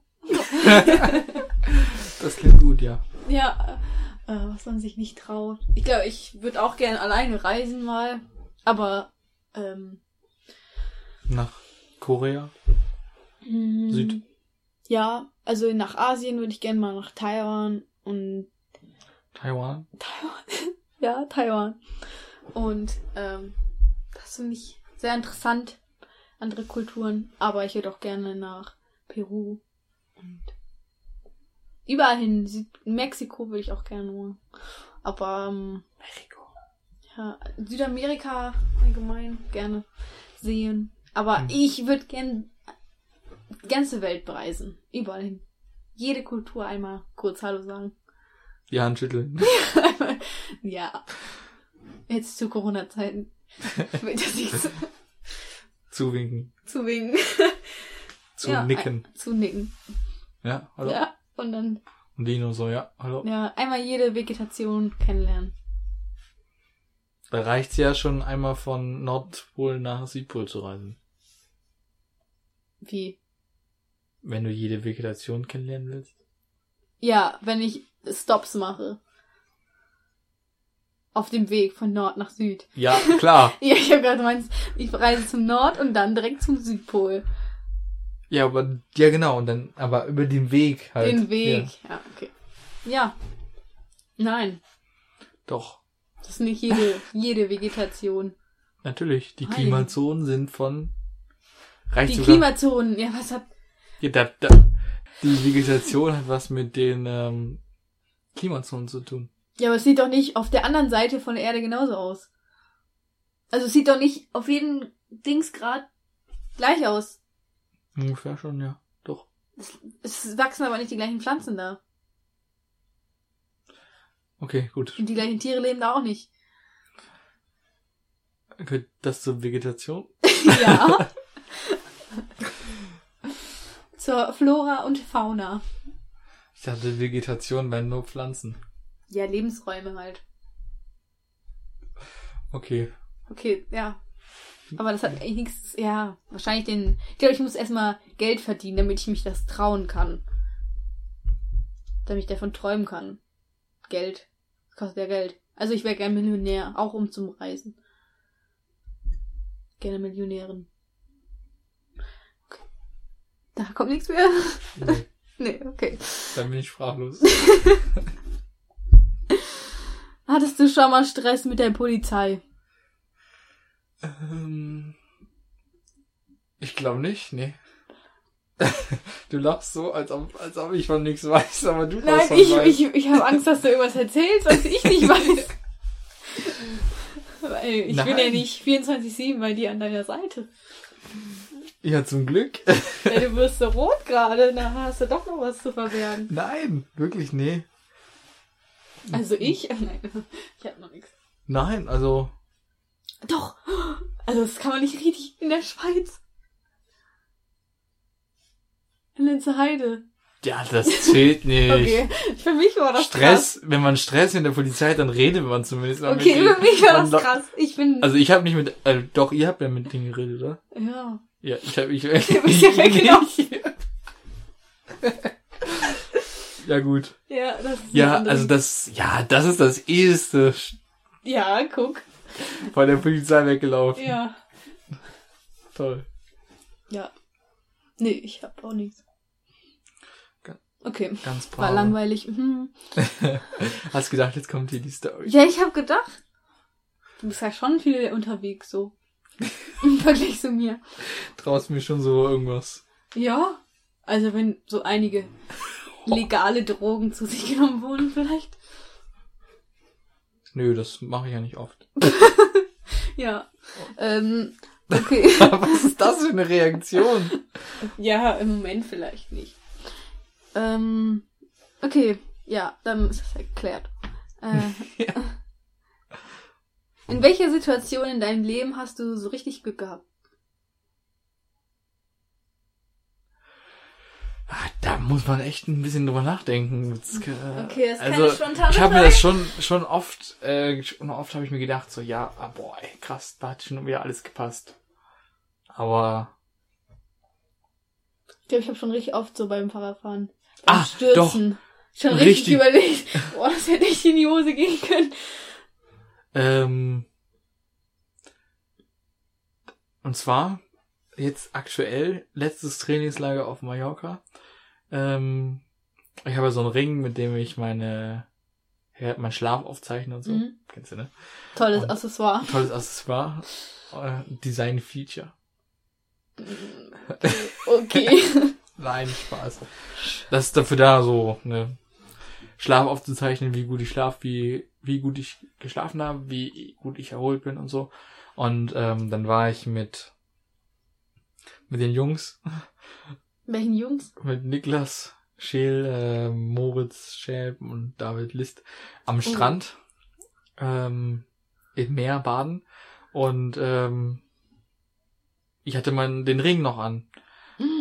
Das klingt gut, ja. Ja, äh, was man sich nicht traut. Ich glaube, ich würde auch gerne alleine reisen mal, aber ähm, Nach Korea. Mh, Süd. Ja, also nach Asien würde ich gerne mal nach Taiwan und Taiwan. ja, Taiwan. Und ähm, das finde ich sehr interessant, andere Kulturen. Aber ich würde auch gerne nach Peru und überall hin. Süd Mexiko würde ich auch gerne mal. Aber ähm, Mexiko. ja, Südamerika allgemein gerne sehen. Aber Hm. ich würde gerne die ganze Welt bereisen. Überall hin. Jede Kultur einmal kurz Hallo sagen. Die Hand schütteln. ja. Jetzt zu Corona-Zeiten. Wird das nicht so Zuwinken. zu winken. Zu Ja, nicken. Zu nicken. Ja, hallo. Ja. Und dann, Und Dino so, ja, hallo. ja, einmal jede Vegetation kennenlernen. Da reicht's ja schon einmal von Nordpol nach Südpol zu reisen. Wie? Wenn du jede Vegetation kennenlernen willst. Ja, wenn ich Stops mache. Auf dem Weg von Nord nach Süd. Ja, klar. Ja, ich habe gerade gemeint, ich reise zum Nord und dann direkt zum Südpol. ja, aber, ja genau, und dann, aber über den Weg halt. Den Weg. Ja, Ja. okay. Ja. Nein. doch. Das ist nicht jede, jede Vegetation. Natürlich. Die. Klimazonen sind von, reicht Die sogar, Klimazonen, ja, was hat. Ja, da, da, die Vegetation hat was mit den, ähm, Klimazonen zu tun. Ja, aber es sieht doch nicht auf der anderen Seite von der Erde genauso aus. Also es sieht doch nicht auf jeden Dingsgrad gleich aus. Ungefähr schon, ja. Doch. Es, es wachsen aber nicht die gleichen Pflanzen da. Okay, gut. Und die gleichen Tiere leben da auch nicht. Gehört das zur Vegetation? Ja. Zur Flora und Fauna. Ich dachte, Vegetation wären nur Pflanzen. Ja, Lebensräume halt. Okay. Okay, ja. Aber das hat eigentlich nichts, ja, wahrscheinlich den, ich glaube, ich muss erstmal Geld verdienen, damit ich mich das trauen kann. Damit ich davon träumen kann. Geld. Das kostet ja Geld. Also ich wäre gerne Millionär, auch um zum Reisen. Gerne Millionärin. Da kommt nichts mehr? Nee, nee, okay. dann bin ich sprachlos. Hattest du schon mal Stress mit der Polizei? ähm, ich glaube nicht, nee. Du lachst so, als ob, als ob ich von nichts weiß, aber du Nein, ich, weißt. ich, ich habe Angst, dass du irgendwas erzählst, was ich nicht weiß. Weil ich bin ja Nein. nicht 24-7 bei dir an deiner Seite. Ja, zum Glück. Ja, du wirst so rot gerade, da hast du doch noch was zu verbergen. Nein, wirklich, nee. Also ich? Nein, ich hab noch nichts. Nein, also, Doch, also das kann man nicht richtig in der Schweiz. In Linze Heide. ja, das zählt nicht. Okay, für mich war das Stress, wenn man Stress in der Polizei hat, dann redet man zumindest krass. Okay, für mich war Man das krass. Ich bin, Also ich habe nicht mit, äh, doch, ihr habt ja mit denen geredet, oder? ja. Ja, ich habe, ich, Du bist ja weggelaufen. Ja, gut. Ja, das ist Ja, also das, ja, das ist das eheste Ja, guck. von der Polizei weggelaufen. Ja. Toll. Ja. Nee, ich hab auch nichts. Okay. Ganz brav. War langweilig. Mhm. Hast gedacht, jetzt kommt hier die Story. Ja, ich hab gedacht. Du bist ja schon viel unterwegs so. Im Vergleich zu mir. Traust mir schon so irgendwas. Ja. Also wenn so einige legale Drogen zu sich genommen wurden vielleicht. Nö, das mache ich ja nicht oft. Ja. Ähm, okay. Was ist das für eine Reaktion? ja, im Moment vielleicht nicht. Ähm, okay. Ja, dann ist es erklärt. Äh, In welcher Situation in deinem Leben hast du so richtig Glück gehabt? Ah, Da muss man echt ein bisschen drüber nachdenken. Das, äh, Okay, das ist also, spontane ich habe mir das schon schon oft, äh, schon oft habe ich mir gedacht, so ja, ah, boah, ey, krass, da hat schon wieder alles gepasst. Aber Ich glaube, ich habe schon richtig oft so beim Fahrradfahren. Ah, beim Stürzen. Schon richtig, Richtig. überlegt. Boah, das hätte echt in die Hose gehen können. Ähm, und zwar jetzt aktuell letztes Trainingslager auf Mallorca. Ähm, ich habe so einen Ring, mit dem ich meine ja, meinen Schlaf aufzeichne und so. Mhm. Kennst du, ne? Tolles Und- Accessoire. Tolles Accessoire. Äh, Design Feature. Okay. Nein, Spaß. Das ist dafür da, so ne Schlaf aufzuzeichnen, wie gut ich schlaf, wie wie gut ich geschlafen habe, wie gut ich erholt bin und so. Und ähm, dann war ich mit mit den Jungs, Welchen Jungs? mit Niklas Scheel, äh, Moritz Schäb und David List am Oh. Strand ähm, im Meer baden und ähm, ich hatte meinen den Ring noch an.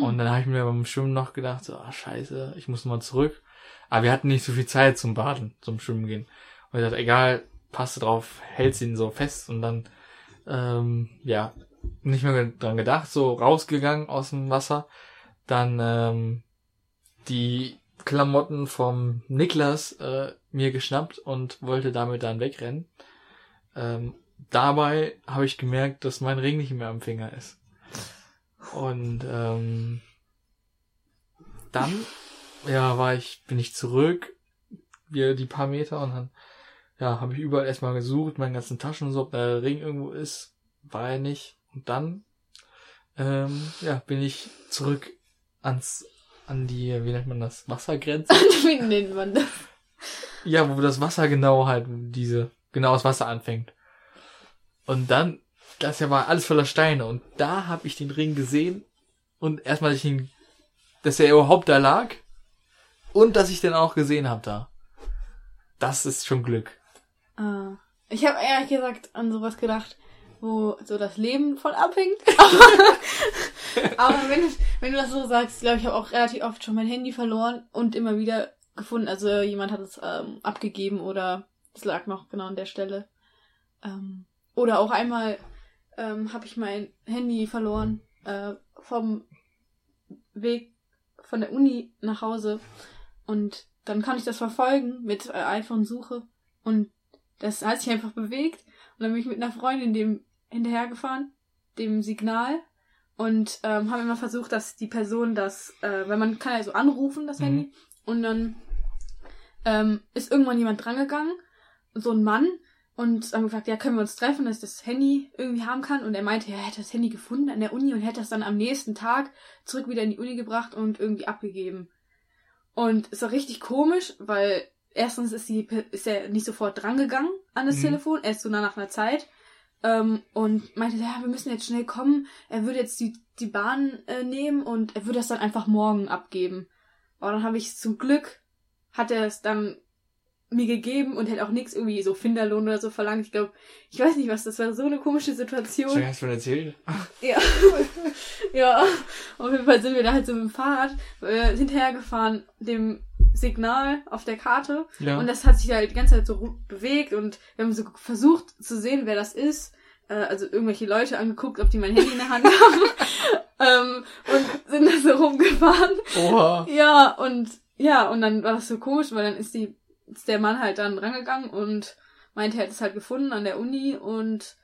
Und dann habe ich mir beim Schwimmen noch gedacht, so, ah, scheiße, ich muss mal zurück. Aber wir hatten nicht so viel Zeit zum Baden, zum Schwimmen gehen. Und ich dachte, egal, passt drauf, hältst ihn so fest und dann, ähm, ja, nicht mehr dran gedacht, so rausgegangen aus dem Wasser. Dann ähm, die Klamotten vom Niklas äh, mir geschnappt und wollte damit dann wegrennen. Ähm, dabei habe ich gemerkt, dass mein Ring nicht mehr am Finger ist. Und ähm, dann, ja, war ich, bin ich zurück, wir die paar Meter und dann, ja, habe ich überall erstmal gesucht, meine ganzen Taschen und so, ob der Ring irgendwo ist, war er nicht. Und dann, ähm, ja, bin ich zurück ans, an die, wie nennt man das, Wassergrenze? Wie nennt man das? Ja, wo das Wasser genau halt, diese, genau das Wasser anfängt. Und dann, das ja war alles voller Steine und da habe ich den Ring gesehen und erstmal, dass ich ihn, dass er überhaupt da lag und dass ich den auch gesehen habe da. Das ist schon Glück. Ah. Ich habe ehrlich gesagt an sowas gedacht, wo so das Leben voll abhängt. Aber wenn, du- wenn du das so sagst, glaube ich, habe auch relativ oft schon mein Handy verloren und immer wieder gefunden. Also jemand hat es ähm, abgegeben oder es lag noch genau an der Stelle. Ähm, oder auch einmal ähm, habe ich mein Handy verloren äh, vom Weg von der Uni nach Hause und dann kann ich das verfolgen mit äh, iPhone-Suche und das hat sich einfach bewegt und dann bin ich mit einer Freundin dem hinterhergefahren, dem Signal und ähm, haben immer versucht, dass die Person das, äh, weil man kann ja so anrufen, das Mhm. Handy und dann ähm, ist irgendwann jemand drangegangen, so ein Mann und haben gefragt, ja, können wir uns treffen, dass ich das Handy irgendwie haben kann und er meinte, er hätte das Handy gefunden an der Uni und hätte das dann am nächsten Tag zurück wieder in die Uni gebracht und irgendwie abgegeben. Und es war richtig komisch, weil erstens ist, die, ist er nicht sofort drangegangen an das Mhm. Telefon, erst so nach einer Zeit. Ähm, und meinte, ja, wir müssen jetzt schnell kommen. Er würde jetzt die, die Bahn äh, nehmen und er würde das dann einfach morgen abgeben. Aber dann habe ich zum Glück, hat er es dann mir gegeben und hätte auch nichts irgendwie so Finderlohn oder so verlangt. Ich glaube, ich weiß nicht was, das war so eine komische Situation. Schon hast du schon erzählt? Ja. ja. Auf jeden Fall sind wir da halt so mit dem Fahrrad äh, hinterhergefahren, dem Signal auf der Karte. Ja. Und das hat sich halt die ganze Zeit so bewegt und wir haben so versucht zu sehen, wer das ist. Äh, also irgendwelche Leute angeguckt, ob die mein Handy in der Hand haben. ähm, und sind da so rumgefahren. Oha. Ja, und ja, und dann war das so komisch, weil dann ist die ist der Mann halt dann rangegangen und meinte, er hätte es halt gefunden an der Uni und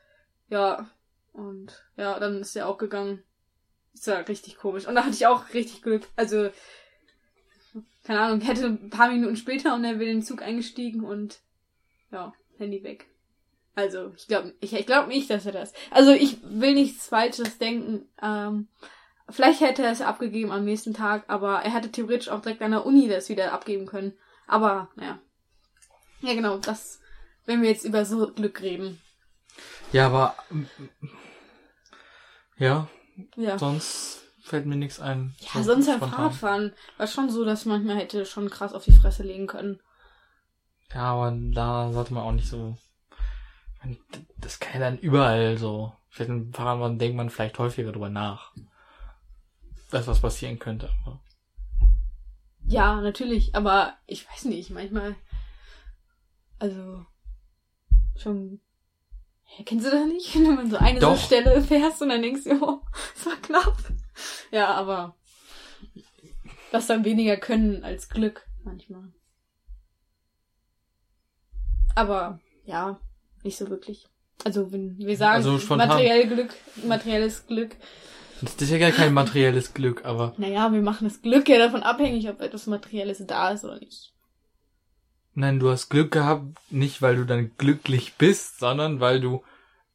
ja, und ja, dann ist er auch gegangen. Ist ja richtig komisch. Und da hatte ich auch richtig Glück. Also, keine Ahnung, hätte ein paar Minuten später und er wäre in den Zug eingestiegen und ja, Handy weg. Also, ich glaube ich, ich glaub nicht, dass er das. Also, ich will nichts Falsches denken. Ähm, vielleicht hätte er es abgegeben am nächsten Tag, aber er hätte theoretisch auch direkt an der Uni das wieder abgeben können. Aber, naja. Ja, genau, das, wenn wir jetzt über so Glück reden. Ja, aber ja, Ja. sonst fällt mir nichts ein. Ja, sonst spontan. Fahrradfahren war schon so, dass manchmal hätte schon krass auf die Fresse legen können. Ja, aber da sollte man auch nicht so. ich Das kann ja dann überall so. Vielleicht ein paar denkt man vielleicht häufiger drüber nach. Dass was passieren könnte. Ja, natürlich, aber ich weiß nicht, manchmal. Also. Schon. Ja, kennst du das nicht? Wenn man so eine so. Stelle fährst und dann denkst du, oh, das war knapp. Ja, aber. Das dann weniger können als Glück manchmal. Aber ja, nicht so wirklich. Also wenn wir sagen Also materiell Glück, materielles Glück, das ist ja gar kein materielles Glück, aber naja, wir machen das Glück ja davon abhängig, ob etwas Materielles da ist oder nicht. Nein, du hast Glück gehabt, nicht weil du dann glücklich bist, sondern weil du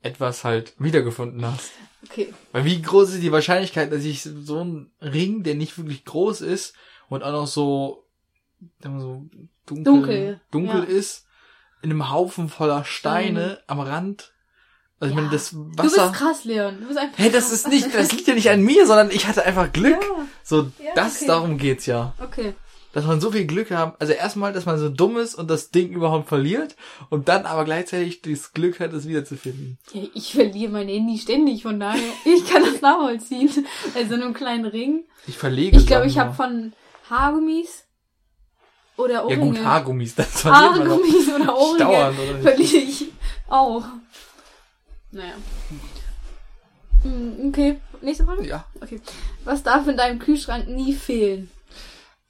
etwas halt wiedergefunden hast. Okay. Weil wie groß ist die Wahrscheinlichkeit, dass ich so einen Ring, der nicht wirklich groß ist und auch noch so, so dunkel, Dunkel, dunkel ja. ist, in einem Haufen voller Steine am Rand. Also ich Ja. meine, das Du Wasser. bist krass, Leon. Du bist einfach Hey, das krass. ist nicht, das liegt ja nicht an mir, sondern ich hatte einfach Glück. Ja, So, das, okay. darum geht's ja. okay. Dass man so viel Glück haben, also erstmal, dass man so dumm ist und das Ding überhaupt verliert und dann aber gleichzeitig das Glück hat, es wiederzufinden. Ja, ich verliere mein Handy ständig, von daher, ich kann das nachvollziehen. Bei so einem kleinen Ring. Ich verlege Ich glaube, ich habe von Haargummis oder Ja Ohrringe. gut, Haargummis, das verliert man. Haargummis oder Ohrringe Dauernd, oder verliere ich auch. Naja. Hm, Okay, nächste Frage? Ja. Okay. Was darf in deinem Kühlschrank nie fehlen?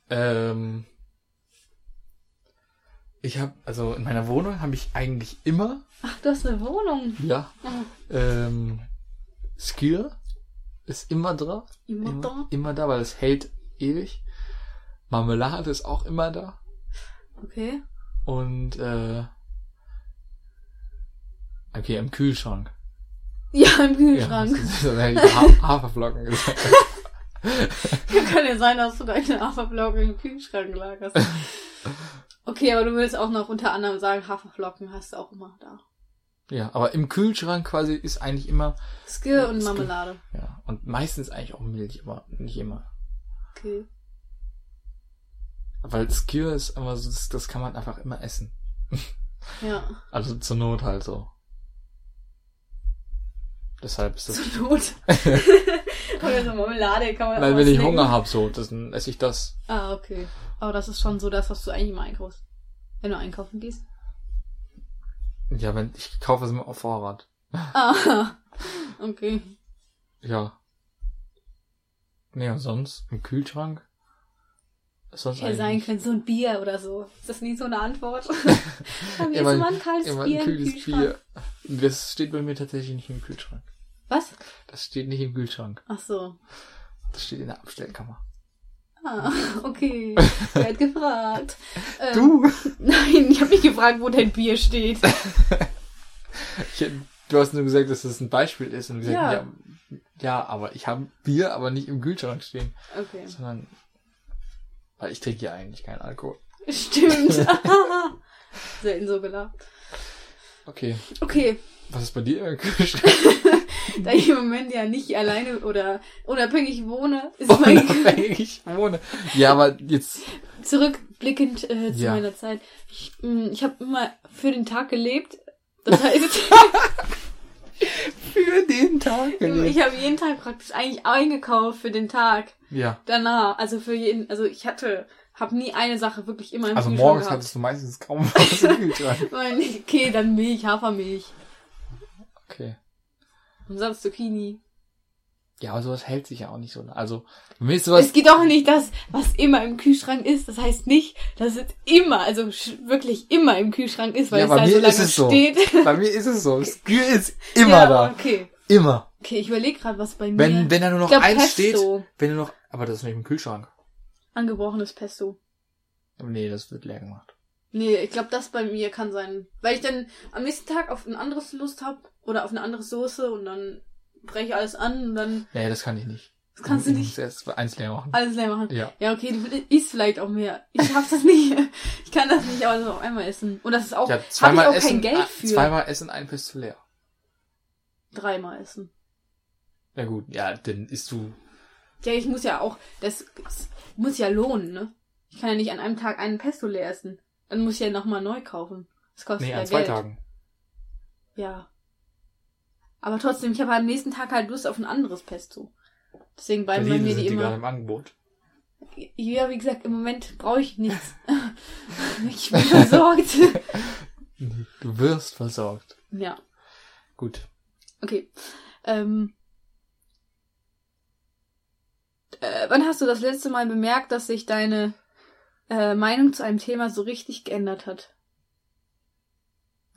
Ähm, ich habe, also in meiner Wohnung habe ich eigentlich immer, Ach, du hast eine Wohnung. ja, Oh, ähm, Skier ist immer da. immer da. Immer, immer da, weil es hält ewig. Marmelade ist auch immer da. Okay. Und, äh, okay, im Kühlschrank. Ja, im Ja, Kühlschrank. das ist- da hätte ich Ha- Haferflocken gesagt. Kann ja sein, dass du deine Haferflocken im Kühlschrank lagerst. Okay, aber du willst auch noch unter anderem sagen, Haferflocken hast du auch immer da. Ja, aber im Kühlschrank quasi ist eigentlich immer, Skir und Skir. Marmelade. ja, und meistens eigentlich auch Milch, aber nicht immer. Okay. Weil Skier ist immer so, das, das kann man einfach immer essen. Ja. Also zur Not halt so. Deshalb ist das. Zur Not. Oder so Marmelade kann man Weil auch wenn ich. Hunger hab, so, dann esse ich das. Ah, okay. Aber das ist schon so das, was du eigentlich immer einkaufst. Wenn du einkaufen gehst. Ja, wenn ich kaufe es immer auf Vorrat. Ah. Okay. Ja. Nee, und sonst im Kühlschrank? Sonst Hätte sein eigentlich können, so ein Bier oder so. Ist das nie so eine Antwort? Haben wir Immer- ein kaltes Bier ein im Kühlschrank? Bier. Das steht bei mir tatsächlich nicht im Kühlschrank. Was? Das steht nicht im Kühlschrank. Ach so. Das steht in der Abstellkammer. Ah, okay. Wer hat gefragt? Ähm, Du? Nein, ich habe nicht gefragt, wo dein Bier steht. Ich, du hast nur gesagt, dass das ein Beispiel ist. Und gesagt, Ja. ja. ja, aber ich habe Bier, aber nicht im Kühlschrank stehen. Okay. Sondern, weil ich trinke ja eigentlich keinen Alkohol. Stimmt. Selten so gelacht. Okay. Okay, Was ist bei dir im Kühlschrank? da ich im Moment ja nicht alleine oder unabhängig wohne, ist mein Unabhängig wohne. Ja, aber jetzt, zurückblickend äh, zu Ja. meiner Zeit. Ich, mh, ich habe immer für den Tag gelebt. Das heißt, für den Tag ich habe jeden Tag praktisch eigentlich eingekauft für den Tag. Ja. Danach, also für jeden, also ich hatte, habe nie eine Sache wirklich immer im Also Kühlschrank morgens gehabt. hattest du meistens kaum was im Kühlschrank. Mein- Okay, dann Milch, Hafermilch. Okay. Und sonst Zucchini. Ja, aber sowas hält sich ja auch nicht so. lange. Also, mir ist sowas, Es geht auch nicht das, was immer im Kühlschrank ist. Das heißt nicht, dass es immer, also wirklich immer im Kühlschrank ist, weil Ja, es bei da mir so lange ist es so. steht. bei mir ist es so. Das Kühl ist immer ja, da. Okay. Immer. Okay, ich überlege gerade, was bei mir. Wenn, wenn da nur noch glaub, eins Pesto. steht, wenn du noch, aber das ist nicht im Kühlschrank. Angebrochenes Pesto. Nee, das wird leer gemacht. Nee, ich glaube, das bei mir kann sein. Weil ich dann am nächsten Tag auf ein anderes Lust hab oder auf eine andere Soße und dann breche ich alles an und dann Nee, das kann ich nicht. das kannst du Ich nicht muss erst eins leer machen. alles leer machen. Ja. Ja, okay, du isst vielleicht auch mehr. Ich schaff das nicht. Ich kann das nicht alles auf einmal essen. Und das ist auch, Ja, hab ich zweimal auch essen, kein Geld ah, für. zweimal essen, ein Pistol leer. Dreimal essen. Ja gut, ja, dann isst du. Ja, ich muss ja auch, das, das muss ja lohnen, ne? Ich kann ja nicht an einem Tag einen Pesto leer essen. Dann muss ich ja nochmal neu kaufen. Das kostet Nee, ja an zwei Geld. Tagen. Ja. Aber trotzdem, ich habe am nächsten Tag halt Lust auf ein anderes Pesto. Deswegen bleiben bei mir sind die die gerade immer. im Angebot. Ja, wie gesagt, im Moment brauche ich nichts. ich bin versorgt. Du wirst versorgt. ja, Gut. okay. Ähm, äh, wann hast du das letzte Mal bemerkt, dass sich deine äh, Meinung zu einem Thema so richtig geändert hat?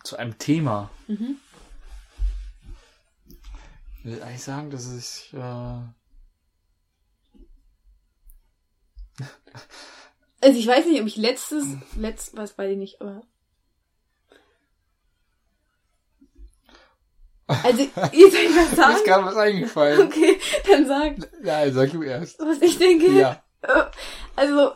Zu einem Thema. Mhm. Ich will eigentlich sagen, dass ich, äh, Also ich weiß nicht, ob ich letztes, letzt, was weiß ich nicht, aber. Also, ihr sollt was mir ist sagen? gerade was eingefallen. Okay, dann sag, Nein, sag du erst. was ich denke. Ja. Also,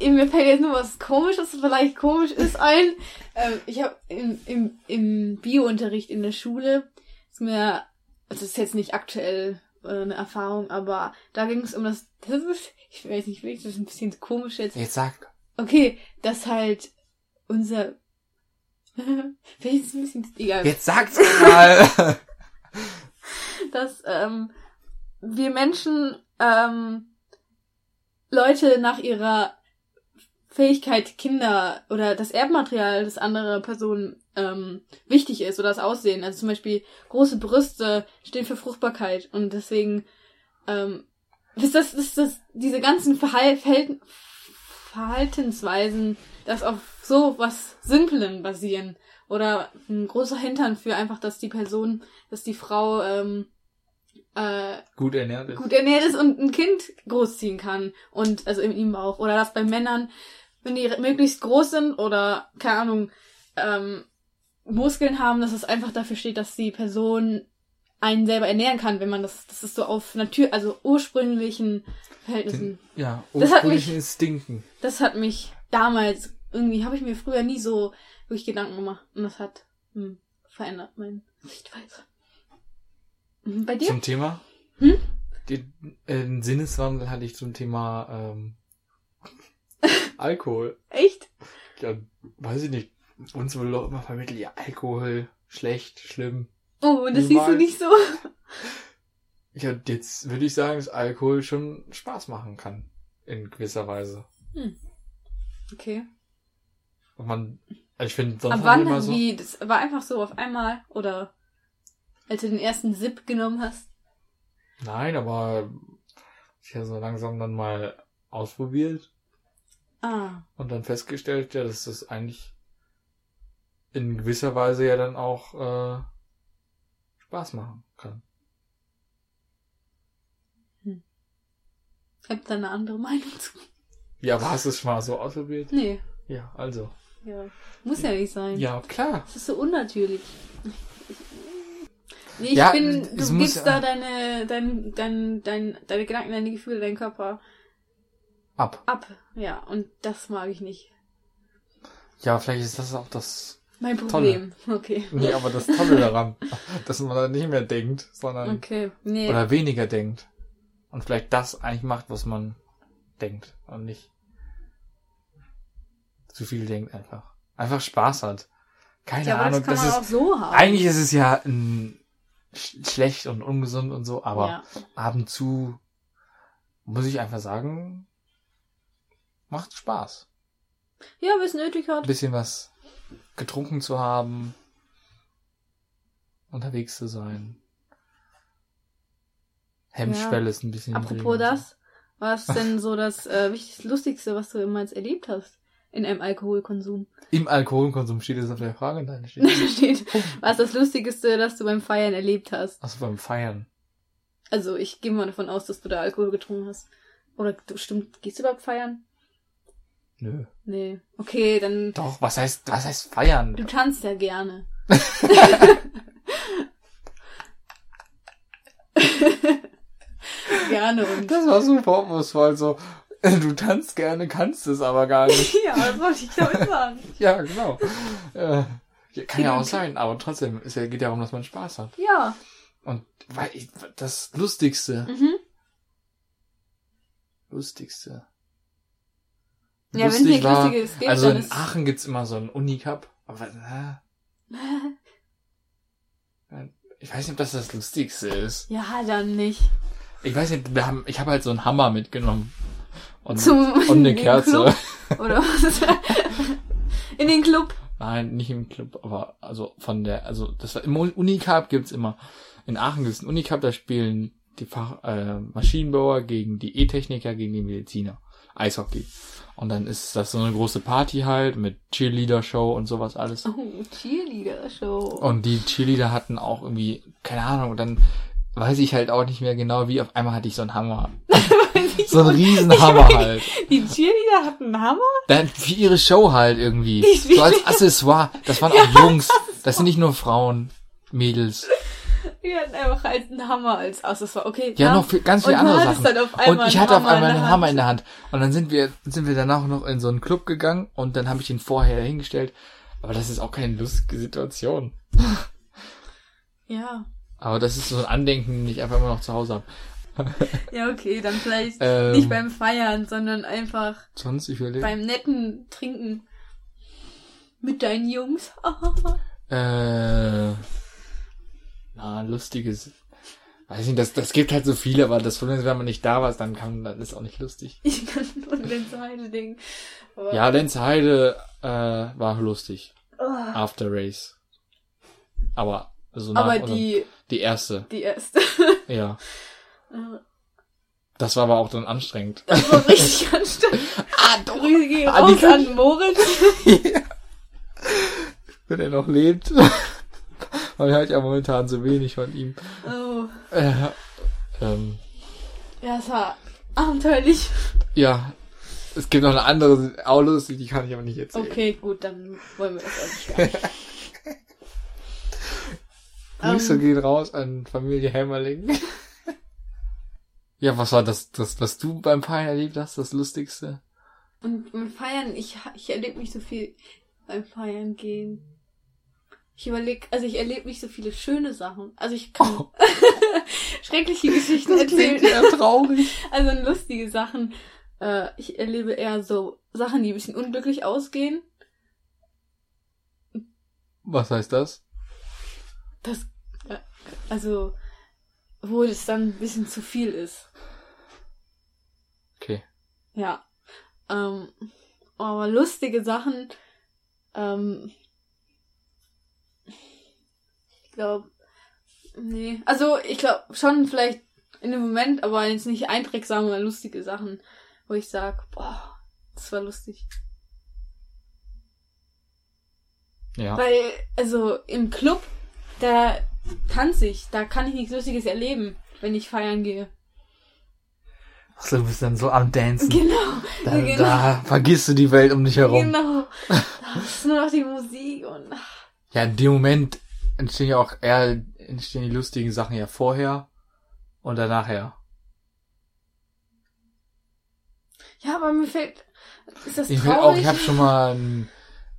mir fällt jetzt nur was komisches, vielleicht komisch ist ein. Ähm, ich habe im, im, im Biounterricht in der Schule, ist mir, also das ist jetzt nicht aktuell äh, eine Erfahrung, aber da ging es um das, das ist, ich weiß nicht, ist das ein bisschen komisch jetzt. Jetzt sag. Okay, dass halt unser, vielleicht ist es ein bisschen, egal. Jetzt sag's mal. dass ähm, wir Menschen ähm, Leute nach ihrer Fähigkeit, Kinder oder das Erbmaterial des anderen Personen ähm, wichtig ist oder das Aussehen. Also zum Beispiel große Brüste stehen für Fruchtbarkeit und deswegen ähm, ist das, ist das diese ganzen Verhal Verhalten Verhaltensweisen, das auf so was Simplen basieren oder ein großer Hintern für einfach, dass die Person, dass die Frau ähm, äh, Gut ernährt ist. gut ernährt ist und ein Kind großziehen kann. Und also in ihm auch. Oder dass bei Männern, wenn die möglichst groß sind oder, keine Ahnung, ähm, Muskeln haben, dass es einfach dafür steht, dass die Person einen selber ernähren kann, wenn man das, das ist so auf Natur, also ursprünglichen Verhältnissen. Den, ja, ursprünglichen Instinkten. Das hat mich damals, irgendwie habe ich mir früher nie so wirklich Gedanken gemacht. Und das hat hm, verändert meine Sichtweise. Mhm, Bei dir? Zum Thema? Hm? Den, äh, Sinneswandel hatte ich zum Thema ähm, Alkohol. Echt? Ja, weiß ich nicht. Uns wurde doch immer vermittelt, ja, Alkohol, schlecht, schlimm. Oh, das siehst du nicht so. Ja, jetzt würde ich sagen, dass Alkohol schon Spaß machen kann. In gewisser Weise. Okay. Und man, also ich finde, sonst Ab hat man wann, immer so. wie, das war einfach so auf einmal, oder als du den ersten Sip genommen hast? Nein, aber ich habe so langsam dann mal ausprobiert Ah, und dann festgestellt, ja, dass das eigentlich in gewisser Weise ja dann auch äh, Spaß machen kann. ich hab da eine andere Meinung zu. Ja, aber hast du es schon mal so ausprobiert? Nee, Ja, also. ja. Muss ja nicht sein. Ja, klar. Das ist so unnatürlich. Nee, ich Ja, bin, du gibst da deine, dein, dein, dein, deine Gedanken, deine Gefühle, deinen Körper Ab. ab. Ja, und das mag ich nicht. Ja, vielleicht ist das auch das. Mein Problem. Okay. Nee, aber das Tolle daran, dass man dann nicht mehr denkt, sondern Okay. Nee. oder weniger denkt. Und vielleicht das eigentlich macht, was man denkt und nicht zu viel denkt einfach. Einfach Spaß hat. Keine ja, Ahnung, das das ist auch so eigentlich ist es ja ein, sch schlecht und ungesund und so, aber Ja. ab und zu muss ich einfach sagen, macht Spaß. ja, wenn es nötig Ein hat. bisschen was getrunken zu haben, unterwegs zu sein. Hemmschwelle ist ein bisschen Apropos das, was ist denn so das äh, wichtigste, lustigste, was du jemals erlebt hast in einem Alkoholkonsum? Im Alkoholkonsum steht es auf der Frage, nein, steht steht, was ist das Lustigste, das du beim Feiern erlebt hast? Achso, beim Feiern. Also ich gehe mal davon aus, dass du da Alkohol getrunken hast. Oder du, stimmt, gehst du überhaupt feiern? Nö. Nee. Okay, dann Doch, was heißt, was heißt feiern? du tanzt ja gerne. gerne und Das war super vorwurfsvoll, so, du tanzt gerne, kannst es aber gar nicht. ja, was wollte ich damit sagen? ja, genau. Äh, kann ja auch sein, aber trotzdem, es geht ja darum, dass man Spaß hat. Ja. Und weil ich, das Lustigste, Mhm. Lustigste. Ja, Lustig war- gibt, Also in Aachen gibt's immer so einen Unicup. Aber äh, Ich weiß nicht, ob das das Lustigste ist. Ja, dann nicht. Ich weiß nicht, wir haben, ich habe halt so einen Hammer mitgenommen. Und, Zum- und eine Kerze. Club? Oder was? In den Club. Nein, nicht im Club, aber also von der, also das war im Unicup gibt's immer. In Aachen gibt's einen Unicup, da spielen die Fach, äh, Maschinenbauer gegen die E-Techniker gegen die Mediziner. Eishockey. Und dann ist das so eine große Party halt mit Cheerleader-Show und sowas alles. Oh, Cheerleader-Show. Und die Cheerleader hatten auch irgendwie, keine Ahnung, und dann weiß ich halt auch nicht mehr genau wie, auf einmal hatte ich so einen Hammer. so einen Riesenhammer halt. Die Cheerleader hatten einen Hammer? Dann für ihre Show halt irgendwie. Die So als Accessoire. Das waren auch Jungs. Das sind nicht nur Frauen, Mädels. Die hatten einfach halt einen Hammer als Accessoire. Okay. Ja, noch viel, ganz viele andere Sachen. und ich hatte auf einmal einen. Hammer in der Hand. Und dann sind wir, sind wir danach noch in so einen Club gegangen und dann habe ich ihn vorher hingestellt. Aber das ist auch keine lustige Situation. Ja. Aber das ist so ein Andenken, den ich einfach immer noch zu Hause habe. Ja, okay, dann vielleicht Ähm. nicht beim Feiern, sondern einfach Sonst, ich überlege. beim netten Trinken. Mit deinen Jungs. Äh, na, lustiges. Weiß nicht, das, das gibt halt so viele, aber das Problem ist, wenn man nicht da war, dann kann, dann ist auch nicht lustig. ich kann nur den Seite denken. Ja, Lenz Heide, äh, war lustig. Oh. After Race. Aber, so nach, aber die, die erste, die erste. ja. Das war aber auch dann anstrengend. Das war richtig anstrengend. ah, Grüße gehen Ah, raus an Moritz. Wenn er noch lebt. Man hört ja momentan so wenig von ihm. Oh. Äh, ähm, Ja, es war abenteuerlich. ja. Es gibt noch eine andere, auch lustig, die kann ich aber nicht erzählen. Okay, gut, dann wollen wir das auch nicht. Grüße Ähm. gehen raus an Familie Hämmerling. ja, was war das, das, was du beim Feiern erlebt hast, das Lustigste? Und beim Feiern, ich, ich erlebe mich so viel beim Feiern gehen. Ich überlege, also ich erlebe nicht so viele schöne Sachen. Also ich kann Oh. schreckliche Geschichten erzählen. ja traurig. Also lustige Sachen. Äh, ich erlebe eher so Sachen, die ein bisschen unglücklich ausgehen. Was heißt das? Das, äh, also, wo es dann ein bisschen zu viel ist. Okay. Ja. Ähm, aber lustige Sachen, ähm, glaube, nee. Also, ich glaube schon vielleicht in dem Moment, aber jetzt nicht einprägsame lustige Sachen, wo ich sag, boah, das war lustig. Ja. Weil, also, im Club, da tanze ich, da kann ich nichts Lustiges erleben, wenn ich feiern gehe. Also, du bist dann so am Dancen. Genau, Da, genau. da vergisst du die Welt um dich herum. genau. Da ist nur noch die Musik und, Ja, in dem Moment entstehen ja auch eher, entstehen die lustigen Sachen ja vorher und danach ja. Ja, aber mir fällt. Ist das Ich traurig? auch, ich habe schon mal ein,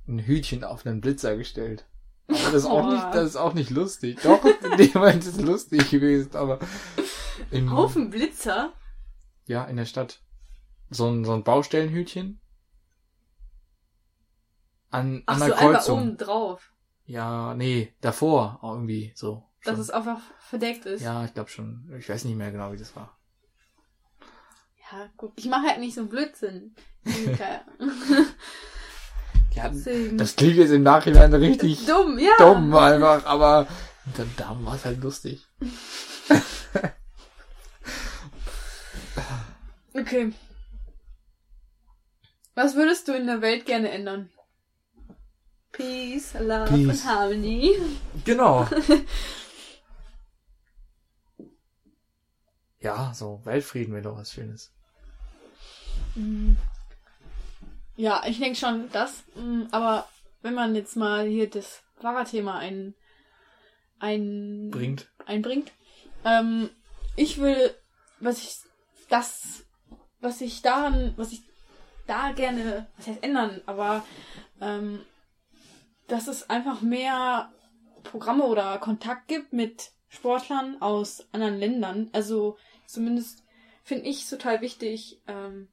ein Hütchen auf einen Blitzer gestellt. Aber das ist auch Oh. nicht, das ist auch nicht lustig. Doch, in dem Moment ist es lustig gewesen, aber im, Auf dem Blitzer? ja, in der Stadt. So ein, so ein Baustellenhütchen. An, Ach an so, der einfach Kreuzung. oben drauf. Ja, nee, davor auch irgendwie so. Dass Schon. es einfach verdeckt ist. Ja, ich glaube schon. Ich weiß nicht mehr genau, wie das war. Ja, gut. Ich mache halt nicht so Blödsinn. Ja, das klingt jetzt im Nachhinein richtig dumm, ja. dumm einfach, aber dann, da war es halt lustig. Okay. Was würdest du in der Welt gerne ändern? Peace, Love Peace. und Harmony. Genau. ja, so Weltfrieden wäre doch was Schönes. Mm. Ja, ich denke schon das. Mm, Aber wenn man jetzt mal hier das Fahrradthema ein, ein Bringt. einbringt, ähm, ich will, was ich das, was ich daran, was ich da gerne, was heißt ändern, aber ähm, dass es einfach mehr Programme oder Kontakt gibt mit Sportlern aus anderen Ländern. Also zumindest finde ich es total wichtig, ähm,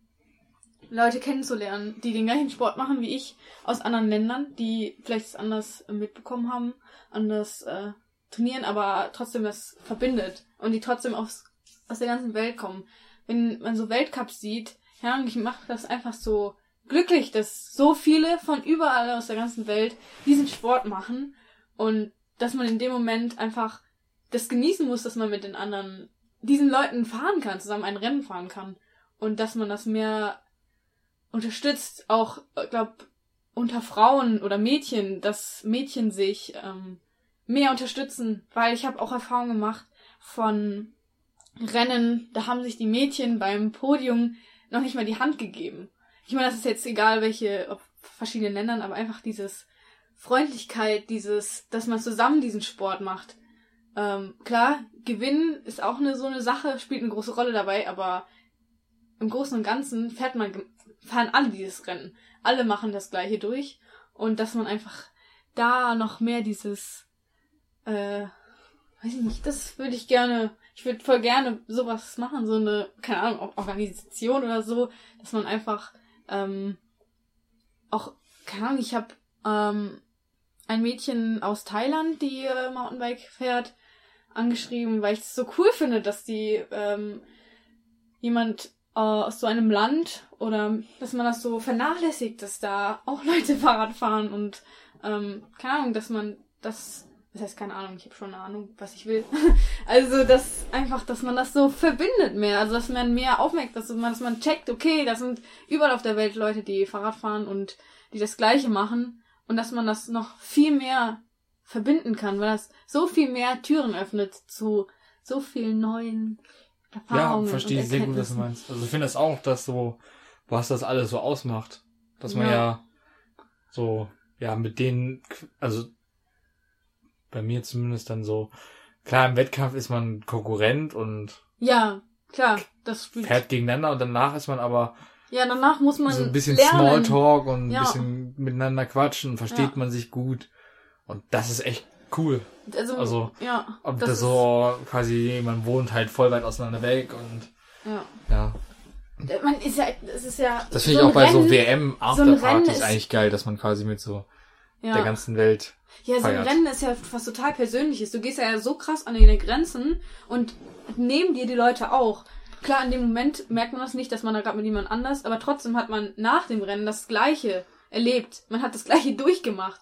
Leute kennenzulernen, die den gleichen Sport machen wie ich, aus anderen Ländern, die vielleicht anders mitbekommen haben, anders äh, trainieren, aber trotzdem das verbindet und die trotzdem aus, aus der ganzen Welt kommen. Wenn man so Weltcups sieht, ja, und ich mache das einfach so glücklich, dass so viele von überall aus der ganzen Welt diesen Sport machen und dass man in dem Moment einfach das genießen muss, dass man mit den anderen, diesen Leuten fahren kann, zusammen ein Rennen fahren kann und dass man das mehr unterstützt, auch, glaub, unter Frauen oder Mädchen, dass Mädchen sich ähm, mehr unterstützen, weil ich habe auch Erfahrungen gemacht von Rennen, da haben sich die Mädchen beim Podium noch nicht mal die Hand gegeben. Ich meine, das ist jetzt egal, welche, ob verschiedenen Ländern, aber einfach dieses Freundlichkeit, dieses, dass man zusammen diesen Sport macht. Ähm, klar, Gewinnen ist auch eine so eine Sache, spielt eine große Rolle dabei, aber im Großen und Ganzen fährt man, fahren alle dieses Rennen. Alle machen das gleiche durch. Und dass man einfach da noch mehr dieses, äh, weiß ich nicht, das würde ich gerne, ich würde voll gerne sowas machen, so eine, keine Ahnung, Organisation oder so, dass man einfach, ähm, auch, keine Ahnung, ich habe ähm, ein Mädchen aus Thailand, die äh, Mountainbike fährt, angeschrieben, weil ich es so cool finde, dass die ähm, jemand äh, aus so einem Land oder dass man das so vernachlässigt, dass da auch Leute Fahrrad fahren und ähm, keine Ahnung, dass man das, das heißt keine Ahnung, ich habe schon eine Ahnung, was ich will. also dass einfach, dass man das so verbindet mehr, also dass man mehr aufmerkt, dass man, dass man checkt, okay, das sind überall auf der Welt Leute, die Fahrrad fahren und die das Gleiche machen und dass man das noch viel mehr verbinden kann, weil das so viel mehr Türen öffnet zu so vielen neuen Erfahrungen. Ja, verstehe ich sehr gut, was du meinst. Also ich finde das auch, dass so, was das alles so ausmacht. Dass man ja, ja so, ja, mit denen, also bei mir zumindest dann so, klar, im Wettkampf ist man Konkurrent und ja, klar, das fährt gegeneinander und danach ist man aber ja, danach muss man so ein bisschen lernen. Smalltalk und ein ja. bisschen miteinander quatschen, versteht ja. man sich gut. Und das ist echt cool. Also, also ja. Ob das, das so quasi, man wohnt halt voll weit auseinander weg und ja. ja. Man ist ja, das ist ja. Das finde so ich auch bei Rennen, so WM Afterpartys so eigentlich geil, dass man quasi mit so ja. der ganzen Welt. Ja, so ein Rennen ist ja was total Persönliches. Du gehst ja so krass an deine Grenzen und neben dir die Leute auch. Klar, in dem Moment merkt man das nicht, dass man da gerade mit jemand anders, aber trotzdem hat man nach dem Rennen das Gleiche erlebt. Man hat das Gleiche durchgemacht.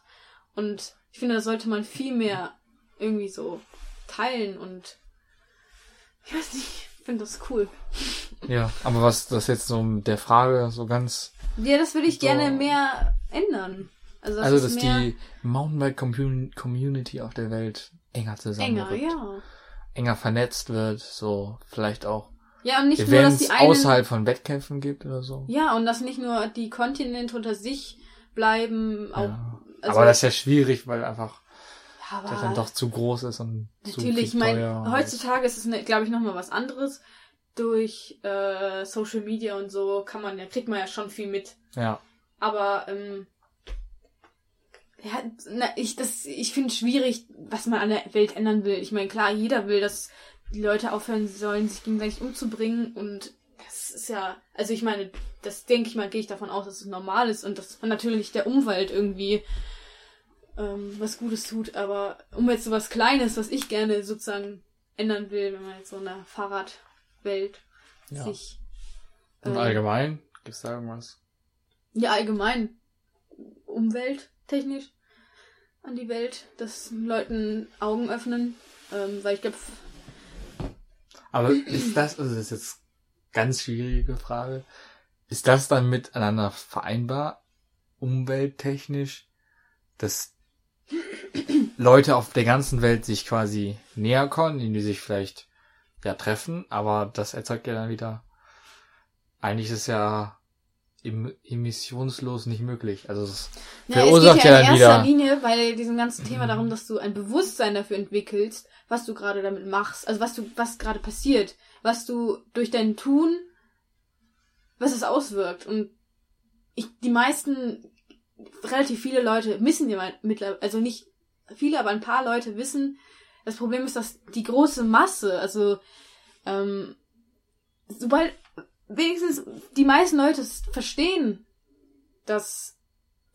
Und ich finde, das sollte man viel mehr irgendwie so teilen und ich weiß nicht, ich finde das cool. Ja, aber was das jetzt so mit der Frage so ganz. Ja, das würde ich so gerne mehr ändern. Also, das also dass die Mountainbike Community auf der Welt enger zusammenrückt. Enger, ja. Enger vernetzt wird, so vielleicht auch ja, und nicht Events nur, dass die einen, außerhalb von Wettkämpfen gibt oder so. Ja, und dass nicht nur die Kontinente unter sich bleiben, auch ja. Also aber das ist ja schwierig, weil einfach ja, der dann doch zu groß ist und natürlich, zu ich meine, heutzutage ist es, ne, glaube ich, nochmal was anderes. Durch äh, Social Media und so kann man ja, kriegt man ja schon viel mit. Ja. Aber ähm, ja, na, ich, das, ich finde es schwierig, was man an der Welt ändern will. Ich meine, klar, jeder will, dass die Leute aufhören sollen, sich gegenseitig umzubringen und das ist ja, also ich meine, das denke ich mal, gehe ich davon aus, dass es normal ist und dass man natürlich der Umwelt irgendwie ähm, was Gutes tut, aber um jetzt so was Kleines, was ich gerne sozusagen ändern will, wenn man jetzt so in der Fahrradwelt ja. sich. Und äh, allgemein? Gibt's da irgendwas? Ja, allgemein. Umwelttechnisch an die Welt, dass Leuten Augen öffnen, ähm, weil ich glaube. Aber ist das, also das ist jetzt ganz schwierige Frage, ist das dann miteinander vereinbar, umwelttechnisch, dass Leute auf der ganzen Welt sich quasi näher kommen, indem die sich vielleicht ja treffen, aber das erzeugt ja dann wieder eigentlich ist es ja emissionslos nicht möglich. Also es ja, verursacht es geht ja, ja dann in erster Linie bei diesem ganzen Thema darum, dass du ein Bewusstsein dafür entwickelst, was du gerade damit machst, also was du was gerade passiert, was du durch dein Tun was es auswirkt und ich die meisten relativ viele Leute wissen ja mittlerweile, also nicht viele, aber ein paar Leute wissen, das Problem ist, dass die große Masse, also ähm, sobald wenigstens die meisten Leute verstehen, dass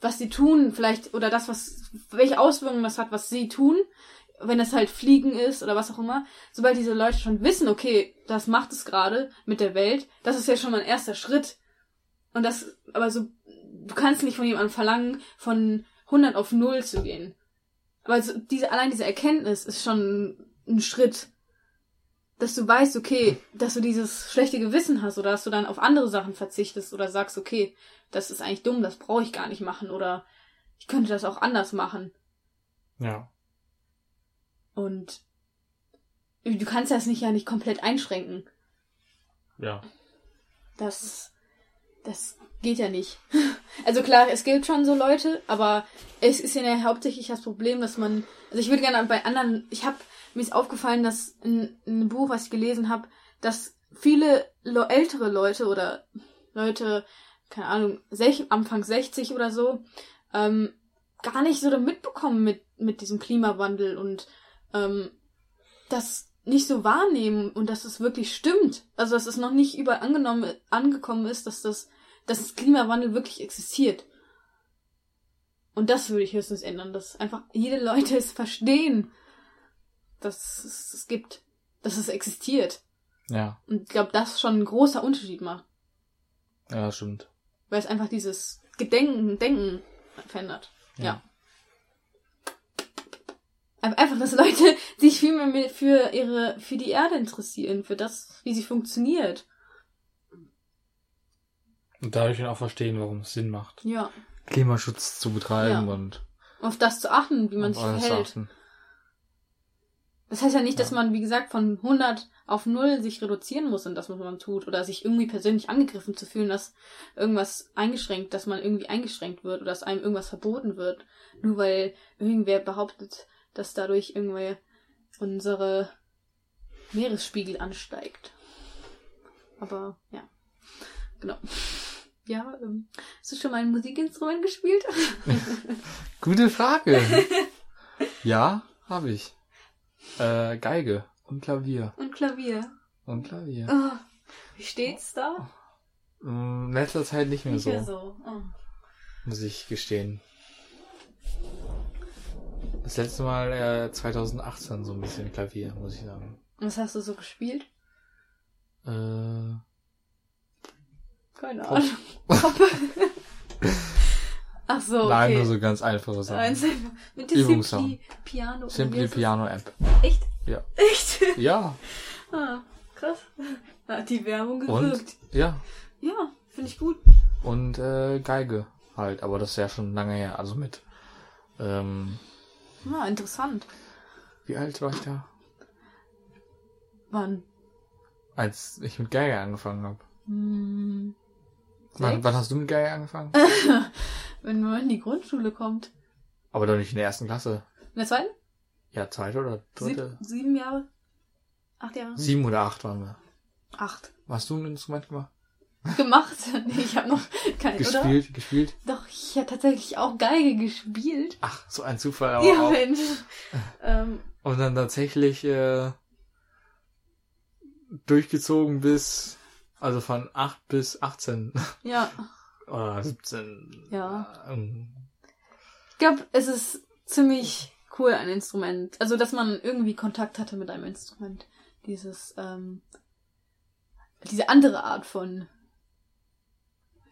was sie tun, vielleicht, oder das, was, welche Auswirkungen das hat, was sie tun, wenn es halt Fliegen ist oder was auch immer, sobald diese Leute schon wissen, okay, das macht es gerade mit der Welt, das ist ja schon mal ein erster Schritt. Und das, aber so, du kannst nicht von jemandem verlangen, von 100 auf 0 zu gehen. Aber so, diese, allein diese Erkenntnis ist schon ein Schritt, dass du weißt, okay, dass du dieses schlechte Gewissen hast oder dass du dann auf andere Sachen verzichtest oder sagst, okay, das ist eigentlich dumm, das brauche ich gar nicht machen oder ich könnte das auch anders machen. Ja. Und du kannst das nicht ja nicht komplett einschränken. Ja. Das, das geht ja nicht. Also klar, es gibt schon so Leute, aber es ist ja hauptsächlich das Problem, dass man, also ich würde gerne bei anderen, ich habe mir ist aufgefallen, dass in, in einem Buch, was ich gelesen habe, dass viele ältere Leute oder Leute, keine Ahnung, sech, Anfang 60 oder so, ähm, gar nicht so mitbekommen mit, mit diesem Klimawandel und ähm, das nicht so wahrnehmen und dass es wirklich stimmt. Also dass es noch nicht überall angenommen, angekommen ist, dass das dass das Klimawandel wirklich existiert. Und das würde ich höchstens ändern, dass einfach jede Leute es verstehen, dass es es gibt, dass es existiert. Ja. Und ich glaube, das schon ein großer Unterschied macht. Ja, stimmt. Weil es einfach dieses Gedenken, Denken verändert. Ja. ja. Einfach, dass Leute sich viel mehr für ihre, für die Erde interessieren, für das, wie sie funktioniert. Und dadurch dann auch verstehen, warum es Sinn macht. Ja. Klimaschutz zu betreiben ja. und auf das zu achten, wie man sich verhält. Das heißt ja nicht, dass man, wie gesagt, von 100 auf 0 sich reduzieren muss in das, was man tut. Oder sich irgendwie persönlich angegriffen zu fühlen, dass irgendwas eingeschränkt, dass man irgendwie eingeschränkt wird oder dass einem irgendwas verboten wird. Nur weil irgendwer behauptet, dass dadurch irgendwie unsere Meeresspiegel ansteigt. Aber, ja. Genau. Ja, ähm, hast du schon mal ein Musikinstrument gespielt? Gute Frage. ja, habe ich. Äh, Geige und Klavier. Und Klavier. Und Klavier. Oh, wie steht's da? In letzter Zeit nicht mehr nicht so. Mehr so. Oh. Muss ich gestehen. Das letzte Mal äh, 2018 so ein bisschen Klavier, muss ich sagen. Was hast du so gespielt? Äh, keine Ahnung. Ach so, okay. Nein, nur so ganz einfache Sachen. Mit der Simply Piano. Simply Piano App. Echt? Ja. Echt? Ja. ah, krass. Hat die Werbung gewirkt. Und, ja. Ja, finde ich gut. Und äh, Geige halt, aber das ist ja schon lange her. Also mit. Ähm, ja, interessant. Wie alt war ich da? Wann? Als ich mit Geige angefangen habe. Hm. Wann, wann hast du mit Geige angefangen? Wenn man in die Grundschule kommt. Aber doch nicht in der ersten Klasse. In der zweiten? Ja, zweite oder dritte? Sieb, sieben Jahre? Acht Jahre? Sieben oder acht waren wir. Acht. Hast du ein Instrument gemacht? Gemacht? Nee, ich habe noch kein, Gespielt, oder? gespielt? Doch, ich habe tatsächlich auch Geige gespielt. Ach, so ein Zufall aber ja, auch. Mensch. ähm, Und dann tatsächlich äh, durchgezogen bis also von 8 bis 18. Ja. Oder 17. Ja. Ähm. Ich glaube, es ist ziemlich cool, ein Instrument. Also, dass man irgendwie Kontakt hatte mit einem Instrument. Dieses, ähm, diese andere Art von,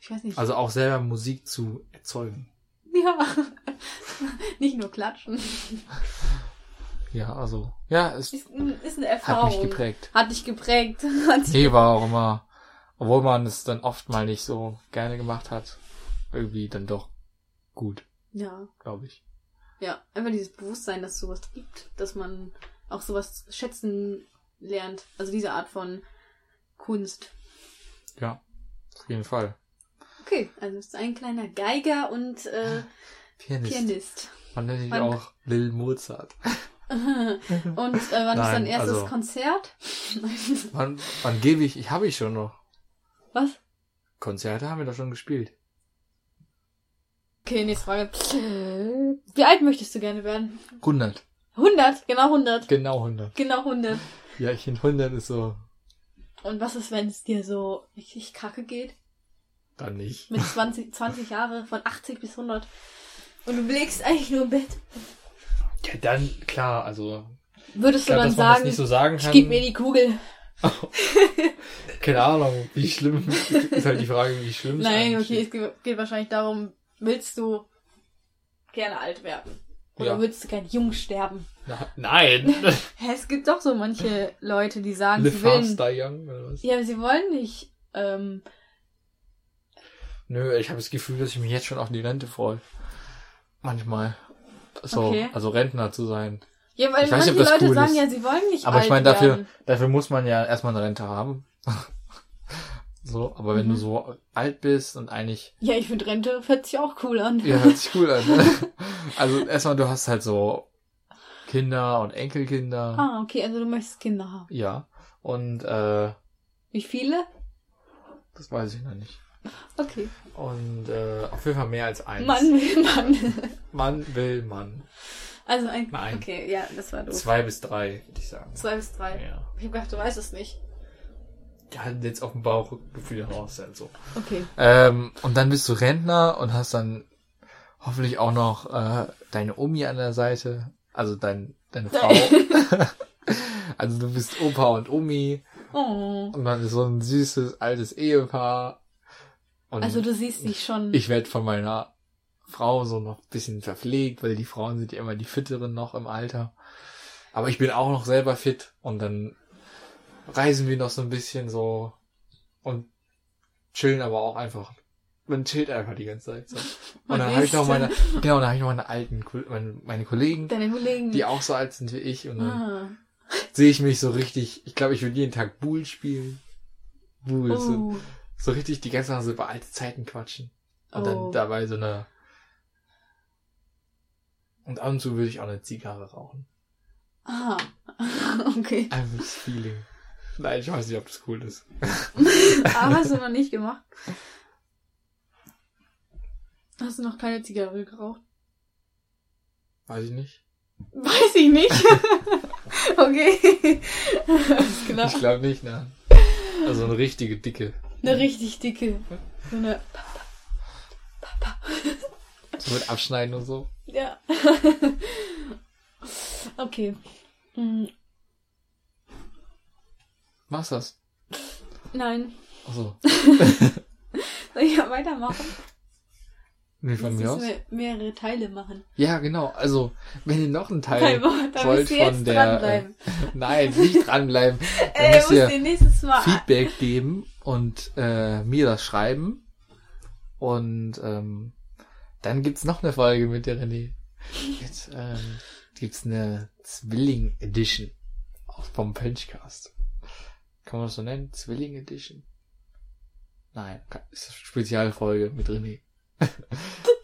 ich weiß nicht. Also auch selber Musik zu erzeugen. Ja. nicht nur klatschen. Ja, also, ja, es ist, ist eine Erfahrung. hat mich geprägt. Hat dich geprägt. Hat nee, war auch immer obwohl man es dann oft mal nicht so gerne gemacht hat, irgendwie dann doch gut. Ja. Glaube ich. Ja, einfach dieses Bewusstsein, dass es sowas gibt, dass man auch sowas schätzen lernt. Also diese Art von Kunst. Ja, auf jeden Fall. Okay, also ist ein kleiner Geiger und äh, Pianist. Pianist. Man nennt ihn auch Lil Mozart. und äh, wann Nein, ist dein erstes also, Konzert? wann, wann gebe ich? Ich habe ich schon noch. Was? Konzerte haben wir doch schon gespielt. Okay, nächste Frage. Wie alt möchtest du gerne werden? 100. 100? Genau 100. Genau 100. Genau 100. Ja, ich finde 100 ist so. Und was ist, wenn es dir so richtig kacke geht? Dann nicht. Mit 20, 20 Jahre von 80 bis 100. Und du legst eigentlich nur im Bett. Ja, dann, klar, also. Würdest Ich du dann sagen, nicht so sagen kann. gib mir die Kugel? Keine Ahnung, wie schlimm. ist halt die Frage, wie schlimm es Nein, eigentlich okay, es geht- wahrscheinlich darum, willst du gerne alt werden? Oder Ja. willst du gerne jung sterben? Na, nein! Es gibt doch so manche Leute, die sagen, Live sie wollen. fast, die young, oder was? Ja, aber sie wollen nicht. Ähm, Nö, ich habe das Gefühl, dass ich mich jetzt schon auf die Rente freue. Manchmal. So, Okay. also Rentner zu sein. Ja, weil Ich manche nicht, Leute cool sagen ist. ja, sie wollen nicht Aber ich meine, dafür, werden. dafür muss man ja erstmal eine Rente haben. so, aber wenn Mhm. du so alt bist und eigentlich, Ja, ich finde Rente hört sich auch cool an. ja, hört sich cool an. Ne? Also erstmal, du hast halt so Kinder und Enkelkinder. Ah, okay, also du möchtest Kinder haben. Ja. Und äh, Wie viele? das weiß ich noch nicht. Okay. Und äh, auf jeden Fall mehr als eins. Mann will Mann. Mann will Mann. Also ein. Nein. Okay, ja, das war doof. Zwei bis drei, würde ich sagen. Zwei bis drei. Ja. Ich hab gedacht, du weißt es nicht. Ja, jetzt auf dem Bauchgefühl raus, halt so. Okay. Ähm, und dann bist du Rentner und hast dann hoffentlich auch noch äh, deine Omi an der Seite, also dein, deine Frau. also du bist Opa und Omi Oh. und man ist so ein süßes altes Ehepaar. Und Also du siehst dich schon. ich werde von meiner Frau so noch ein bisschen verpflegt, weil die Frauen sind ja immer die fitteren noch im Alter. Aber ich bin auch noch selber fit und dann reisen wir noch so ein bisschen so und chillen aber auch einfach. Man chillt einfach die ganze Zeit so. Und dann habe ich noch meine, genau, dann habe ich noch meine alten, meine, meine Kollegen, Kollegen. die auch so alt sind wie ich und dann ah. sehe ich mich so richtig, ich glaube, ich würde jeden Tag Bull spielen. Bull, so, Oh. so richtig die ganze Zeit so über alte Zeiten quatschen. Und Oh. dann dabei so eine. Und ab und zu würde ich auch eine Zigarre rauchen. Ah. okay. Einfach das Feeling. Nein, ich weiß nicht, ob das cool ist. Aber hast du noch nicht gemacht? Hast du noch keine Zigarre geraucht? Weiß ich nicht. Weiß ich nicht. okay. Alles klar. Ich glaube nicht, ne? Also eine richtige dicke. Eine richtig dicke. So eine. So mit Abschneiden und so. Ja. okay. Hm, Machst das? Nein. Achso. Soll ich ja weitermachen? Nee, von mir aus. Wir mehrere Teile machen. Ja, genau. Also, wenn ihr noch einen Teil da wollt von der. dranbleiben. Äh, nein, nicht dranbleiben. Dann Ey, müsst ihr nächstes Mal. Feedback geben und äh, mir das schreiben. Und ähm, dann gibt's noch eine Folge mit der René. Jetzt ähm, gibt's eine Zwilling Edition vom Punchcast. Kann man das so nennen? Zwilling Edition? Nein, ist eine Spezialfolge mit René.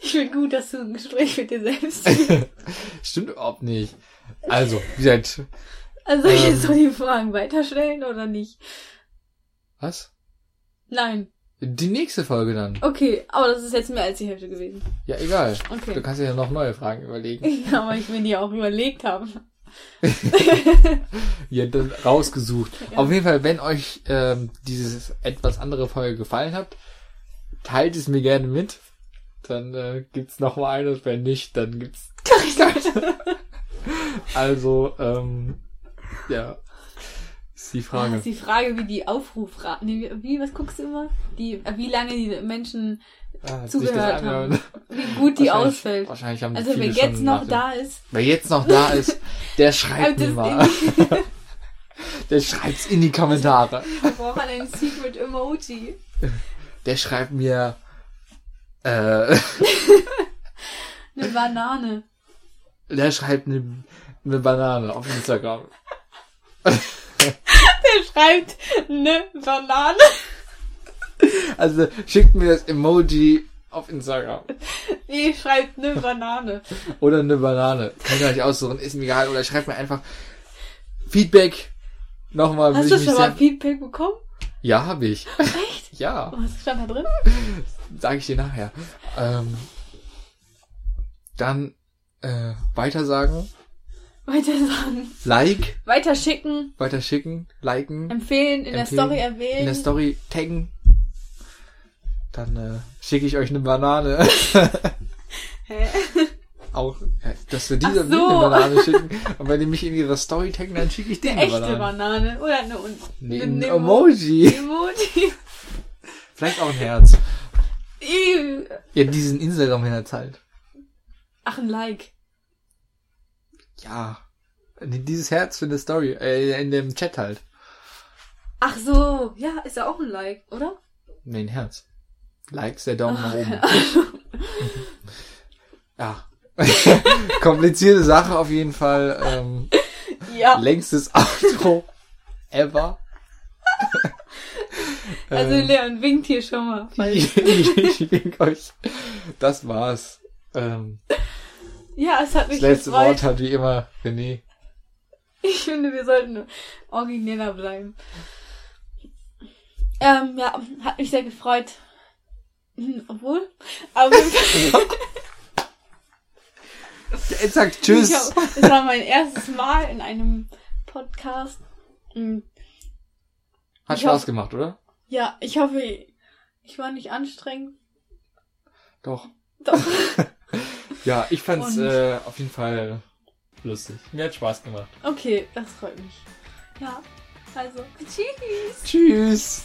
Ich finde gut, dass du ein Gespräch mit dir selbst. Stimmt überhaupt nicht. Also, wie gesagt, Also soll ich jetzt Ähm. noch die Fragen weiterstellen oder nicht? was? Nein. Die nächste Folge dann. Okay, aber das ist jetzt mehr als die Hälfte gewesen. Ja, egal. Du Okay. kannst dir ja noch neue Fragen überlegen. Ja, aber ich mir die auch überlegt habe. Ja, dann rausgesucht. Ja. Auf jeden Fall, wenn euch ähm, dieses etwas andere Folge gefallen hat, teilt es mir gerne mit. Dann äh, gibt's noch mal eine. Wenn nicht, dann gibt's. Also, ähm, ja. Ist die Das Frage. ist die Frage, wie die Aufrufrate. Nee, wie, was guckst du immer? Die, wie lange die Menschen, Ah, zugehört das anhören. wie gut die ausfällt. Wahrscheinlich haben Also wer jetzt noch da ist, Wer jetzt noch da ist, der schreibt mir mal. in Der schreibt's in die Kommentare. Wir brauchen einen Secret Emoji. Der schreibt mir äh, Eine Banane. der schreibt eine, eine Banane auf Instagram. Der schreibt eine Banane. Also schickt mir das Emoji auf Instagram. Nee, schreibt eine Banane. Oder eine Banane. Könnt ihr euch aussuchen, ist mir egal. Oder schreibt mir einfach Feedback. Nochmal Hast du ich schon mal. Feedback bekommen? Ja, habe ich. Echt? Ja, Was stand da drin? sage ich dir nachher. Ähm, dann äh, weitersagen, Weiter sagen. like, Weiter schicken. weiterschicken, liken, Empfehlen. In der Empfehlen. Story erwähnen. in der Story taggen. Dann äh, schicke ich euch eine Banane. Hä? Auch, dass wir dieser so. eine Banane schicken. Und wenn die mich in ihre Story taggen, dann schicke ich dir Eine eine echte Banane. Banane. Oder eine, Nee, ein Emoji. Emoji. Vielleicht auch ein Herz. Ew. Ja, diesen Instagram-Herz halt. Ach, ein Like. Ja. Dieses Herz für eine Story, äh, in dem Chat halt. Ach so. Ja, ist ja auch ein Like, oder? Nee, ein Herz. Likes, der Daumen nach oben. Ja. Komplizierte Sache auf jeden Fall. Ähm, Ja. längstes Outro ever. Also Ähm, Leon winkt hier schon mal. ich, ich wink euch. Das war's. Ähm, Ja, es hat das mich letzte gefreut. Wort hat wie immer René. Ich finde, wir sollten origineller bleiben. Ähm, ja, hat mich sehr gefreut. Hm, Obwohl, aber Jetzt sagt Tschüss. Ich hab, es war mein erstes Mal in einem Podcast. Hm, Hat ich Spaß hoffe- gemacht, oder? Ja, ich hoffe, ich war nicht anstrengend. Doch. Doch. Ja, ich fand's Und- äh, auf jeden Fall lustig. Mir hat Spaß gemacht. Okay, das freut mich. Ja, also, tschüss. Tschüss. Tschüss.